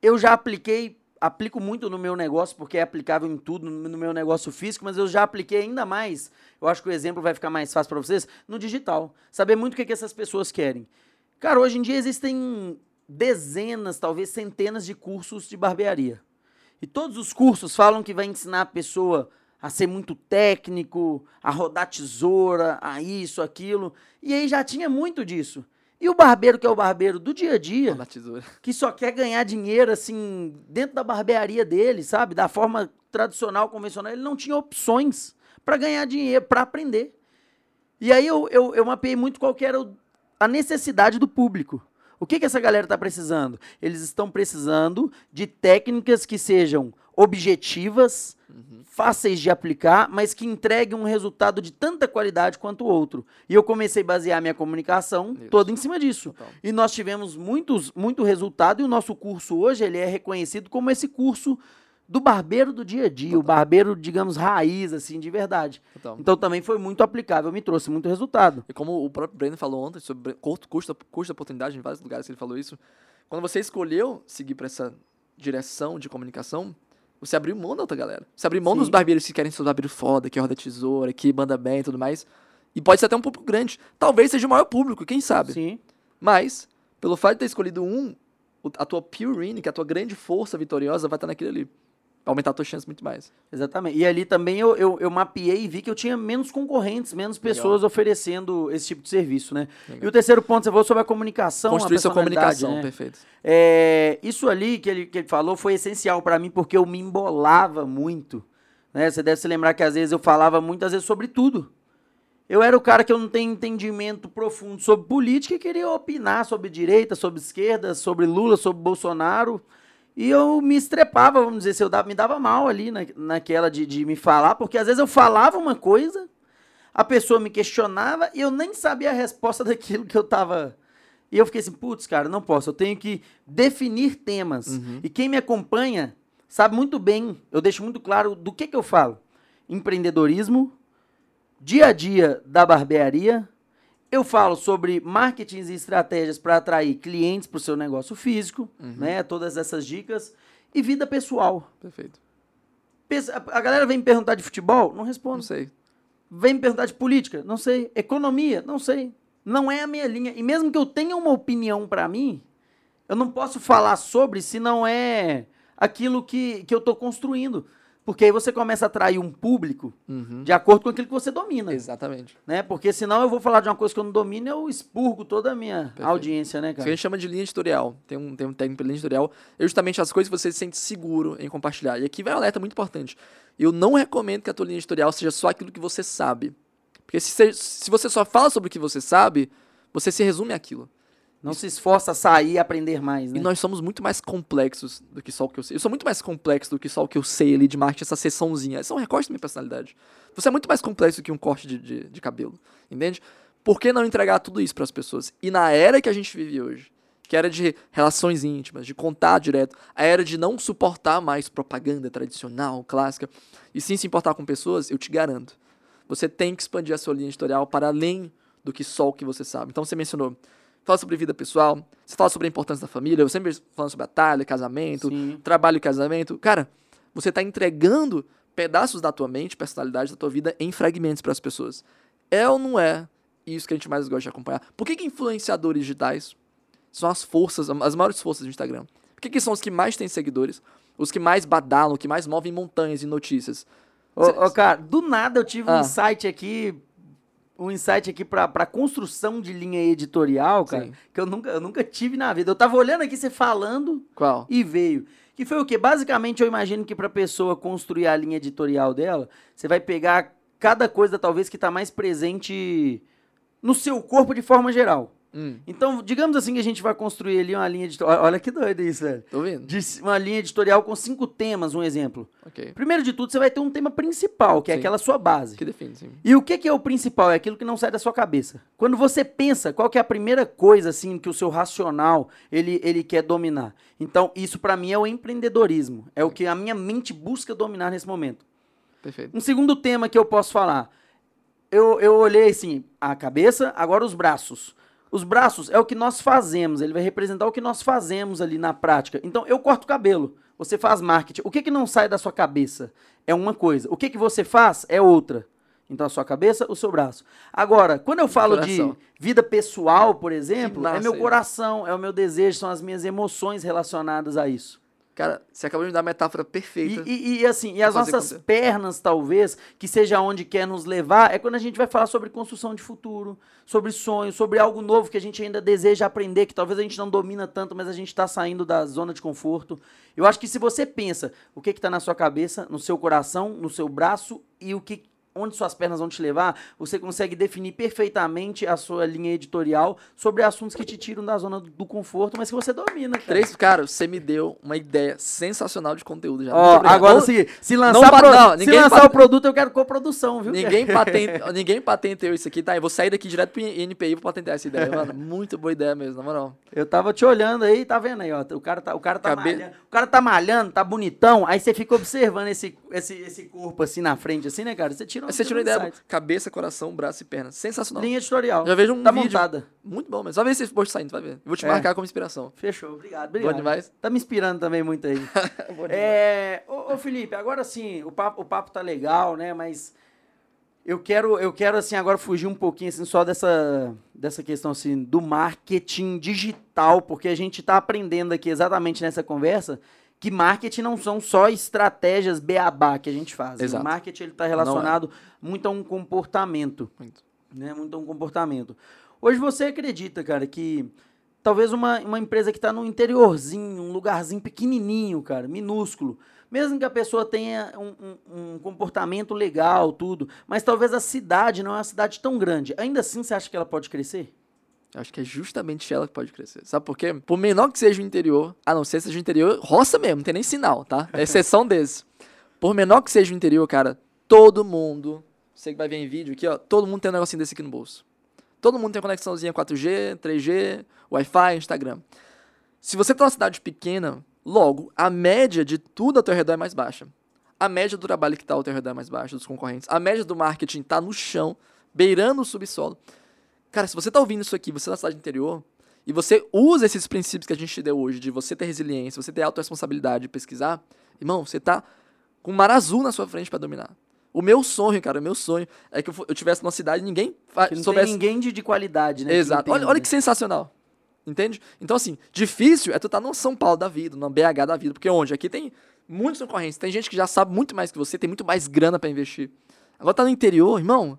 eu já apliquei, aplico muito no meu negócio, porque é aplicável em tudo, no meu negócio físico, mas eu já apliquei ainda mais, eu acho que o exemplo vai ficar mais fácil para vocês, no digital. Saber muito o que, que essas pessoas querem. Cara, hoje em dia existem dezenas, talvez centenas de cursos de barbearia. E todos os cursos falam que vai ensinar a pessoa a ser muito técnico, a rodar tesoura, a isso, aquilo. E aí já tinha muito disso. E o barbeiro, que é o barbeiro do dia a dia, que só quer ganhar dinheiro, assim, dentro da barbearia dele, sabe? Da forma tradicional, convencional, ele não tinha opções para ganhar dinheiro, para aprender. E aí eu, eu, eu mapeei muito qual era a necessidade do público. O que, que essa galera está precisando? Eles estão precisando de técnicas que sejam objetivas, uhum. fáceis de aplicar, mas que entreguem um resultado de tanta qualidade quanto o outro. E eu comecei a basear minha comunicação Isso. toda em cima disso. Total. E nós tivemos muitos, muito resultado e o nosso curso hoje ele é reconhecido como esse curso do barbeiro do dia a dia, Total. o barbeiro, digamos, raiz, assim, de verdade. Total. Então também foi muito aplicável, me trouxe muito resultado. E como o próprio Breno falou ontem sobre custo, custo, da oportunidade, em vários lugares ele falou isso, quando você escolheu seguir para essa direção de comunicação, você abriu mão da outra galera. Você abriu mão Sim. dos barbeiros que querem ser barbeiro foda, que roda tesoura, que manda bem e tudo mais. E pode ser até um público grande. Talvez seja o maior público, quem sabe? Sim. Mas, pelo fato de ter escolhido um, a tua pure que é a tua grande força vitoriosa, vai estar naquele ali aumentar a tua chance muito mais. Exatamente. E ali também eu, eu, eu, mapeei e vi que eu tinha menos concorrentes, menos pessoas Legal. oferecendo esse tipo de serviço, né? Legal. E o terceiro ponto, você falou sobre a comunicação. Construir sua comunicação, né? perfeito. É, isso ali que ele, que ele falou foi essencial para mim, porque eu me embolava muito. Né? Você deve se lembrar que às vezes eu falava muitas vezes sobre tudo. Eu era o cara que eu não tenho entendimento profundo sobre política e queria opinar sobre direita, sobre esquerda, sobre Lula, sobre Bolsonaro. E eu me estrepava, vamos dizer, se eu dava, me dava mal ali na, naquela de, de me falar, porque às vezes eu falava uma coisa, a pessoa me questionava e eu nem sabia a resposta daquilo que eu tava. E eu fiquei assim, putz, cara, não posso, eu tenho que definir temas. Uhum. E quem me acompanha sabe muito bem, eu deixo muito claro do que, que eu falo: empreendedorismo, dia a dia da barbearia, eu falo sobre marketing e estratégias para atrair clientes para o seu negócio físico, uhum. né? Todas essas dicas. E vida pessoal. Perfeito. A galera vem me perguntar de futebol? Não respondo. Não sei. Vem me perguntar de política? Não sei. Economia? Não sei. Não é a minha linha. E mesmo que eu tenha uma opinião para mim, eu não posso falar sobre se não é aquilo que, que eu estou construindo. Porque aí você começa a atrair um público uhum. de acordo com aquilo que você domina. Exatamente. Né? Porque senão eu vou falar de uma coisa que eu não domino e eu expurgo toda a minha Perfeito. audiência, né, cara? Isso que a gente chama de linha editorial. Tem um, tem um técnico para linha editorial. É justamente as coisas que você se sente seguro em compartilhar. E aqui vai um alerta muito importante. Eu não recomendo que a tua linha editorial seja só aquilo que você sabe. Porque se, se você só fala sobre o que você sabe, você se resume àquilo. Não se esforça a sair e aprender mais, né? E nós somos muito mais complexos do que só o que eu sei. Eu sou muito mais complexo do que só o que eu sei ali de marketing, essa sessãozinha. Esse é um recorte da minha personalidade. Você é muito mais complexo do que um corte de, de, de cabelo, entende? Por que não entregar tudo isso para as pessoas? E na era que a gente vive hoje, que era de relações íntimas, de contato direto, a era de não suportar mais propaganda tradicional, clássica, e sim se importar com pessoas, eu te garanto. Você tem que expandir a sua linha editorial para além do que só o que você sabe. Então você mencionou fala sobre vida pessoal, você fala sobre a importância da família, eu sempre falando sobre batalha, casamento, Sim. trabalho e casamento. Cara, você está entregando pedaços da tua mente, personalidade da tua vida em fragmentos para as pessoas. É ou não é isso que a gente mais gosta de acompanhar? Por que, que influenciadores digitais são as forças, as maiores forças do Instagram? Por que, que são os que mais têm seguidores? Os que mais badalam, os que mais movem montanhas e notícias? Ô, ô, cara, do nada eu tive ah. um site aqui um insight aqui pra, pra construção de linha editorial, cara, Sim. que eu nunca, eu nunca tive na vida. Eu tava olhando aqui você falando Qual? e veio. Que foi o quê? Basicamente, eu imagino que pra pessoa construir a linha editorial dela, você vai pegar cada coisa, talvez, que tá mais presente no seu corpo de forma geral. Hum. Então, digamos assim que a gente vai construir ali uma linha editorial. Olha que doido isso, velho. Tô vendo. De uma linha editorial com cinco temas, um exemplo. Okay. Primeiro de tudo, você vai ter um tema principal, que é sim. é aquela sua base. Que define, sim. E o que, que é o principal? É aquilo que não sai da sua cabeça. Quando você pensa, qual que é a primeira coisa, assim, que o seu racional, ele, ele quer dominar? Então, isso para mim é o empreendedorismo. É o que a minha mente busca dominar nesse momento. Perfeito. Um segundo tema que eu posso falar. Eu, eu olhei assim, a cabeça, agora os braços. Os braços é o que nós fazemos, ele vai representar o que nós fazemos ali na prática. Então, eu corto o cabelo, você faz marketing. O que, que não sai da sua cabeça? É uma coisa. O que, que você faz é outra. Então, a sua cabeça, o seu braço. Agora, quando eu falo de vida pessoal, por exemplo, é meu coração, é o meu desejo, são as minhas emoções relacionadas a isso. Cara, você acabou de me dar a metáfora perfeita. E, e, e assim, e as nossas pernas, talvez, que seja onde quer nos levar, é quando a gente vai falar sobre construção de futuro, sobre sonhos, sobre algo novo que a gente ainda deseja aprender, que talvez a gente não domina tanto, mas a gente está saindo da zona de conforto. Eu acho que se você pensa o que está na sua cabeça, no seu coração, no seu braço e o que onde suas pernas vão te levar, você consegue definir perfeitamente a sua linha editorial sobre assuntos que te tiram da zona do conforto, mas que você domina. Cara. Três, cara, você me deu uma ideia sensacional de conteúdo já. Ó, oh, agora se, se lançar, não, pro, não, se lançar o produto, eu quero coprodução, viu? Ninguém, patente, ninguém patenteou isso aqui, tá? Eu vou sair daqui direto pro INPI vou patentear essa ideia, mano. Muito boa ideia mesmo, na moral. Eu tava te olhando aí, tá vendo aí, ó. O cara tá, o cara tá Cabe... malhando. O cara tá malhando, tá bonitão, aí você fica observando esse, esse, esse corpo assim na frente, assim, né, cara? Você tira, você tira uma ideia cabeça, coração, braço e perna. Sensacional. Linha editorial. Já vejo um tá vídeo. montada. Muito bom, mas só ver esse post saindo, vai ver. Eu vou te é. marcar como inspiração. Fechou, obrigado, obrigado. Bom demais. Tá me inspirando também muito aí. é, ô, ô, Felipe, agora sim, o papo, o papo tá legal, né, mas eu quero, eu quero assim agora fugir um pouquinho assim só dessa dessa questão assim do marketing digital, porque a gente está aprendendo aqui exatamente nessa conversa que marketing não são só estratégias beabá que a gente faz. Exato. O marketing ele está relacionado é. muito a um comportamento. Muito. Né? Muito a um comportamento. Hoje você acredita, cara, que talvez uma, uma empresa que está no interiorzinho, um lugarzinho pequenininho, cara, minúsculo, mesmo que a pessoa tenha um, um, um, comportamento legal, tudo, mas talvez a cidade não é uma cidade tão grande, ainda assim você acha que ela pode crescer? Eu acho que é justamente ela que pode crescer. Sabe por quê? Por menor que seja o interior, a não ser seja o interior, roça mesmo, não tem nem sinal, tá? É exceção desse. Por menor que seja o interior, cara, todo mundo, você que vai ver em vídeo aqui, ó, todo mundo tem um negocinho desse aqui no bolso. Todo mundo tem conexãozinha 4G, 3G, Wi-Fi, Instagram. Se você tá numa cidade pequena, logo, a média de tudo ao teu redor é mais baixa. A média do trabalho que tá ao teu redor é mais baixa, dos concorrentes. A média do marketing tá no chão, beirando o subsolo. Cara, se você tá ouvindo isso aqui, você é na cidade interior, e você usa esses princípios que a gente te deu hoje, de você ter resiliência, você ter autorresponsabilidade de pesquisar, irmão, você tá com um mar azul na sua frente para dominar. O meu sonho, cara, o meu sonho é que eu, eu tivesse numa cidade e ninguém que não soubesse... ninguém de, de qualidade, né? Exato. Olha, olha que sensacional. Entende? Então, assim, difícil é tu estar tá no São Paulo da vida, no BH da vida, porque onde? Aqui tem muitos concorrentes, tem gente que já sabe muito mais que você, tem muito mais grana para investir. Agora tá no interior, irmão,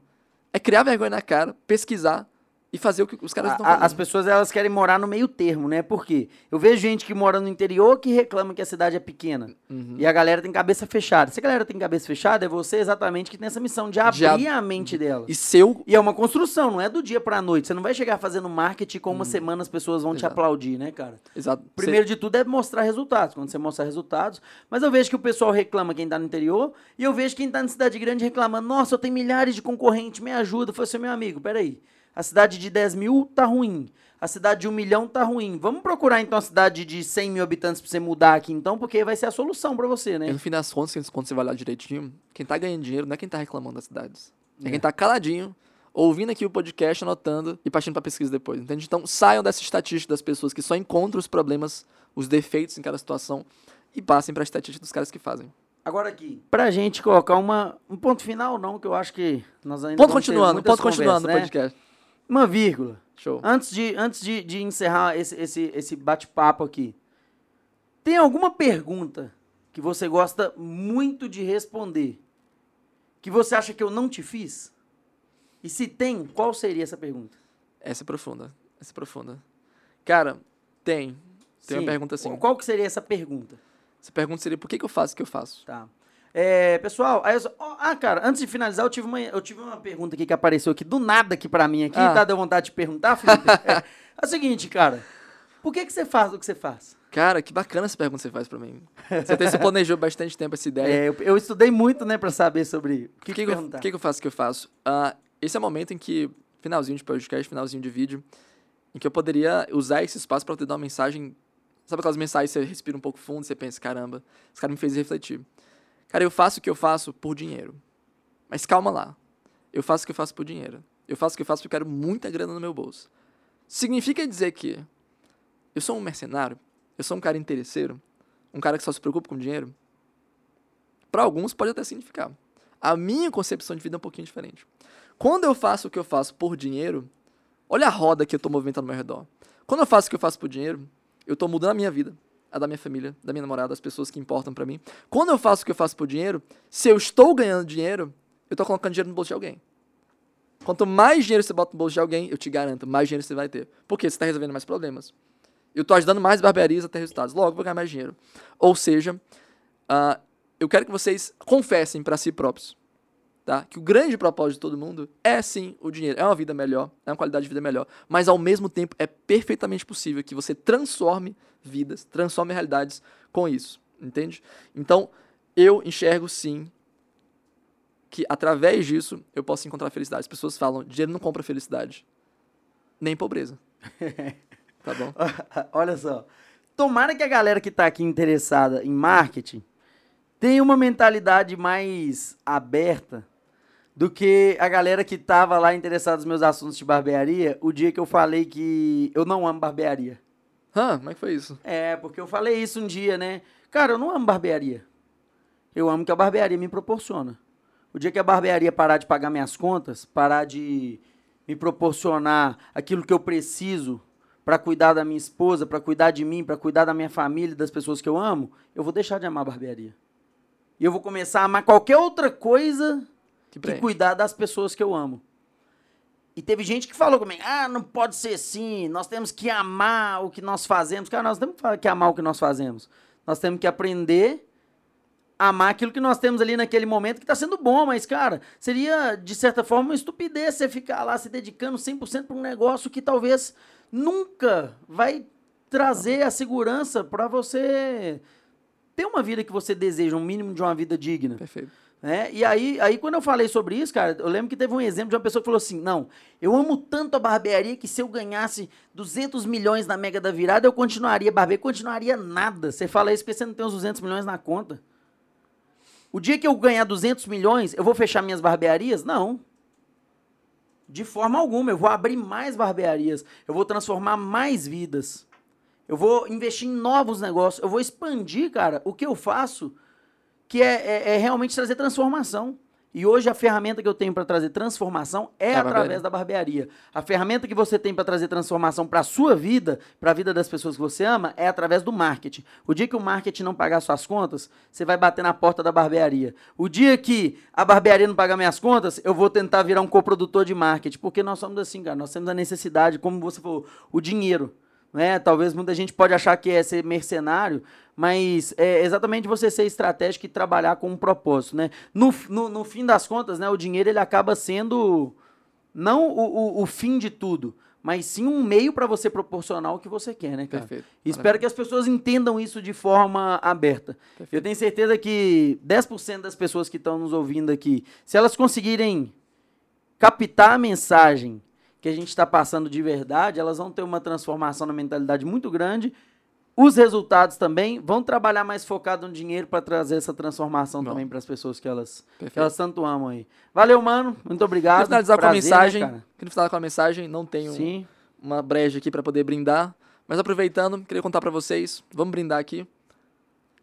é criar vergonha na cara, pesquisar, e fazer o que os caras estão fazendo. As pessoas elas querem morar no meio termo, né? Por quê? Eu vejo gente que mora no interior que reclama que a cidade é pequena. Uhum. E a galera tem cabeça fechada. Se a galera tem cabeça fechada, é você exatamente que tem essa missão de abrir de a mente dela. E seu... E é uma construção, não é do dia pra noite. Você não vai chegar fazendo marketing com uma uhum. semana as pessoas vão Exato. te aplaudir, né, cara? Exato. Primeiro de tudo é mostrar resultados. Quando você mostra resultados. Mas eu vejo que o pessoal reclama quem tá no interior. E eu vejo quem tá na cidade grande reclamando. Nossa, eu tenho milhares de concorrentes, me ajuda. Foi seu meu amigo, peraí. A cidade de 10 mil tá ruim. A cidade de 1 milhão tá ruim. Vamos procurar então a cidade de 100 mil habitantes pra você mudar aqui então, porque vai ser a solução para você, né? E no fim das contas, quando você vai olhar direitinho, quem tá ganhando dinheiro não é quem tá reclamando das cidades. É, é quem tá caladinho, ouvindo aqui o podcast, anotando e partindo pra pesquisa depois, entende? Então saiam dessa estatística das pessoas que só encontram os problemas, os defeitos em cada situação e passem pra estatística dos caras que fazem. Agora aqui, pra gente colocar uma, um ponto final, não, que eu acho que nós ainda Ponto continuando, ponto continuando né? no podcast. Uma vírgula. Show. Antes de, antes de, de encerrar esse, esse, esse bate-papo aqui, tem alguma pergunta que você gosta muito de responder que você acha que eu não te fiz? E se tem, qual seria essa pergunta? Essa é profunda. Essa é profunda. Cara, tem. Tem Sim. uma pergunta assim. Qual que seria essa pergunta? Essa pergunta seria por que, que eu faço o que eu faço? Tá. É, pessoal, eu, oh, ah, cara, antes de finalizar, eu tive, uma, eu tive uma pergunta aqui que apareceu aqui do nada aqui pra mim aqui, ah. tá? Deu vontade de perguntar, Felipe? é, é, o seguinte, cara. Por que, que você faz o que você faz? Cara, que bacana essa pergunta que você faz pra mim. Você até se planejou bastante tempo essa ideia. É, eu, eu, estudei muito, né, pra saber sobre o que, que, que, eu, que, que eu faço o que eu faço. Uh, esse é o momento em que, finalzinho de podcast, finalzinho de vídeo, em que eu poderia usar esse espaço para te dar uma mensagem. Sabe aquelas mensagens que você respira um pouco fundo, você pensa, caramba, esse cara me fez refletir. Cara, eu faço o que eu faço por dinheiro. Mas calma lá. Eu faço o que eu faço por dinheiro. Eu faço o que eu faço porque eu quero muita grana no meu bolso. significa dizer que eu sou um mercenário? Eu sou um cara interesseiro? Um cara que só se preocupa com dinheiro? Para alguns pode até significar. A minha concepção de vida é um pouquinho diferente. Quando eu faço o que eu faço por dinheiro, olha a roda que eu estou movimentando ao meu redor. Quando eu faço o que eu faço por dinheiro, eu estou mudando a minha vida, a da minha família, da minha namorada, das pessoas que importam para mim. Quando eu faço o que eu faço por dinheiro, se eu estou ganhando dinheiro, eu estou colocando dinheiro no bolso de alguém. Quanto mais dinheiro você bota no bolso de alguém, eu te garanto, mais dinheiro você vai ter. Porque você está resolvendo mais problemas. Eu estou ajudando mais barbearias a ter resultados. Logo, vou ganhar mais dinheiro. Ou seja, uh, eu quero que vocês confessem para si próprios. Tá? Que o grande propósito de todo mundo é sim o dinheiro. É uma vida melhor, é uma qualidade de vida melhor. Mas ao mesmo tempo é perfeitamente possível que você transforme vidas, transforme realidades com isso. Entende? Então, eu enxergo sim que através disso eu posso encontrar felicidade. As pessoas falam, dinheiro não compra felicidade. Nem pobreza. tá bom? Olha só. Tomara que a galera que está aqui interessada em marketing tenha uma mentalidade mais aberta do que a galera que tava lá interessada nos meus assuntos de barbearia o dia que eu falei que eu não amo barbearia. Hã? Como é que foi isso? É, porque eu falei isso um dia, né? Cara, eu não amo barbearia. Eu amo que a barbearia me proporciona. O dia que a barbearia parar de pagar minhas contas, parar de me proporcionar aquilo que eu preciso para cuidar da minha esposa, para cuidar de mim, para cuidar da minha família, das pessoas que eu amo, eu vou deixar de amar a barbearia. E eu vou começar a amar qualquer outra coisa que, que cuidar das pessoas que eu amo. E teve gente que falou comigo, ah, não pode ser assim, nós temos que amar o que nós fazemos. Cara, nós temos que amar o que nós fazemos. Nós temos que aprender a amar aquilo que nós temos ali naquele momento que está sendo bom, mas, cara, seria, de certa forma, uma estupidez você ficar lá se dedicando 100% para um negócio que talvez nunca vai trazer a segurança para você ter uma vida que você deseja, um mínimo de uma vida digna. Perfeito. É, e aí, aí, quando eu falei sobre isso, cara, eu lembro que teve um exemplo de uma pessoa que falou assim: Não, eu amo tanto a barbearia que se eu ganhasse 200 milhões na Mega da Virada, eu continuaria barbeiro, continuaria nada. Você fala isso porque você não tem os 200 milhões na conta. O dia que eu ganhar 200 milhões, eu vou fechar minhas barbearias? Não. De forma alguma. Eu vou abrir mais barbearias. Eu vou transformar mais vidas. Eu vou investir em novos negócios. Eu vou expandir, cara, o que eu faço que é, é, é, realmente trazer transformação. E hoje a ferramenta que eu tenho para trazer transformação é, é através da barbearia. A ferramenta que você tem para trazer transformação para a sua vida, para a vida das pessoas que você ama, é através do marketing. O dia que o marketing não pagar suas contas, você vai bater na porta da barbearia. O dia que a barbearia não pagar minhas contas, eu vou tentar virar um coprodutor de marketing. Porque nós somos assim, cara. Nós temos a necessidade, como você falou, o dinheiro. Né? Talvez muita gente pode achar que é ser mercenário, mas é exatamente você ser estratégico e trabalhar com um propósito, né? No, no, no fim das contas, né, o dinheiro ele acaba sendo não o, o, o fim de tudo, mas sim um meio para você proporcionar o que você quer, né, cara? Perfeito. Espero que as pessoas entendam isso de forma aberta. Perfeito. Eu tenho certeza que 10% das pessoas que estão nos ouvindo aqui, se elas conseguirem captar a mensagem que a gente está passando de verdade, elas vão ter uma transformação na mentalidade muito grande. Os resultados também vão trabalhar mais focado no dinheiro para trazer essa transformação Bom. também para as pessoas que elas, que elas tanto amam aí. Valeu, mano. Muito obrigado. Queria finalizar Prazer, com a né, mensagem. Né, queria finalizar com a mensagem. Não tenho Sim. uma breja aqui para poder brindar. Mas aproveitando, queria contar para vocês. Vamos brindar aqui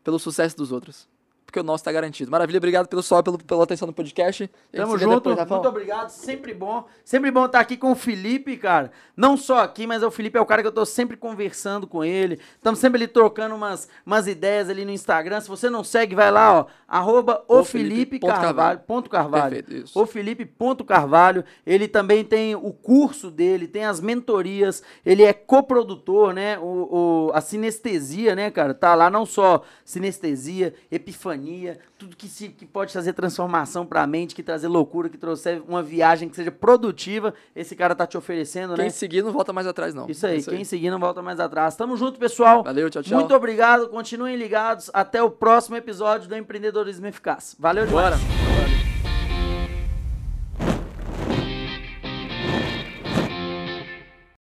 pelo sucesso dos outros porque o nosso está garantido. Maravilha, obrigado pelo sol, pelo, pela atenção no podcast. Tamo junto, depois, muito obrigado, sempre bom. Sempre bom estar aqui com o Felipe, cara. Não só aqui, mas o Felipe é o cara que eu tô sempre conversando com ele. Estamos sempre ali trocando umas, umas ideias ali no Instagram. Se você não segue, vai lá, ó, arroba o, o Felipe, Felipe Carvalho, ponto Carvalho. Perfeito, isso. O Felipe ponto Carvalho. Ele também tem o curso dele, tem as mentorias, ele é coprodutor, né? O, o, a sinestesia, né, cara? Tá lá não só sinestesia, epifania, tudo que, se, que pode trazer transformação para a mente, que trazer loucura, que trouxer uma viagem que seja produtiva, esse cara tá te oferecendo, quem né? Quem seguir não volta mais atrás, não. Isso aí, Isso quem aí. seguir não volta mais atrás. Tamo junto, pessoal. Valeu, tchau, tchau. Muito obrigado, continuem ligados. Até o próximo episódio do Empreendedorismo Eficaz. Valeu demais. Bora.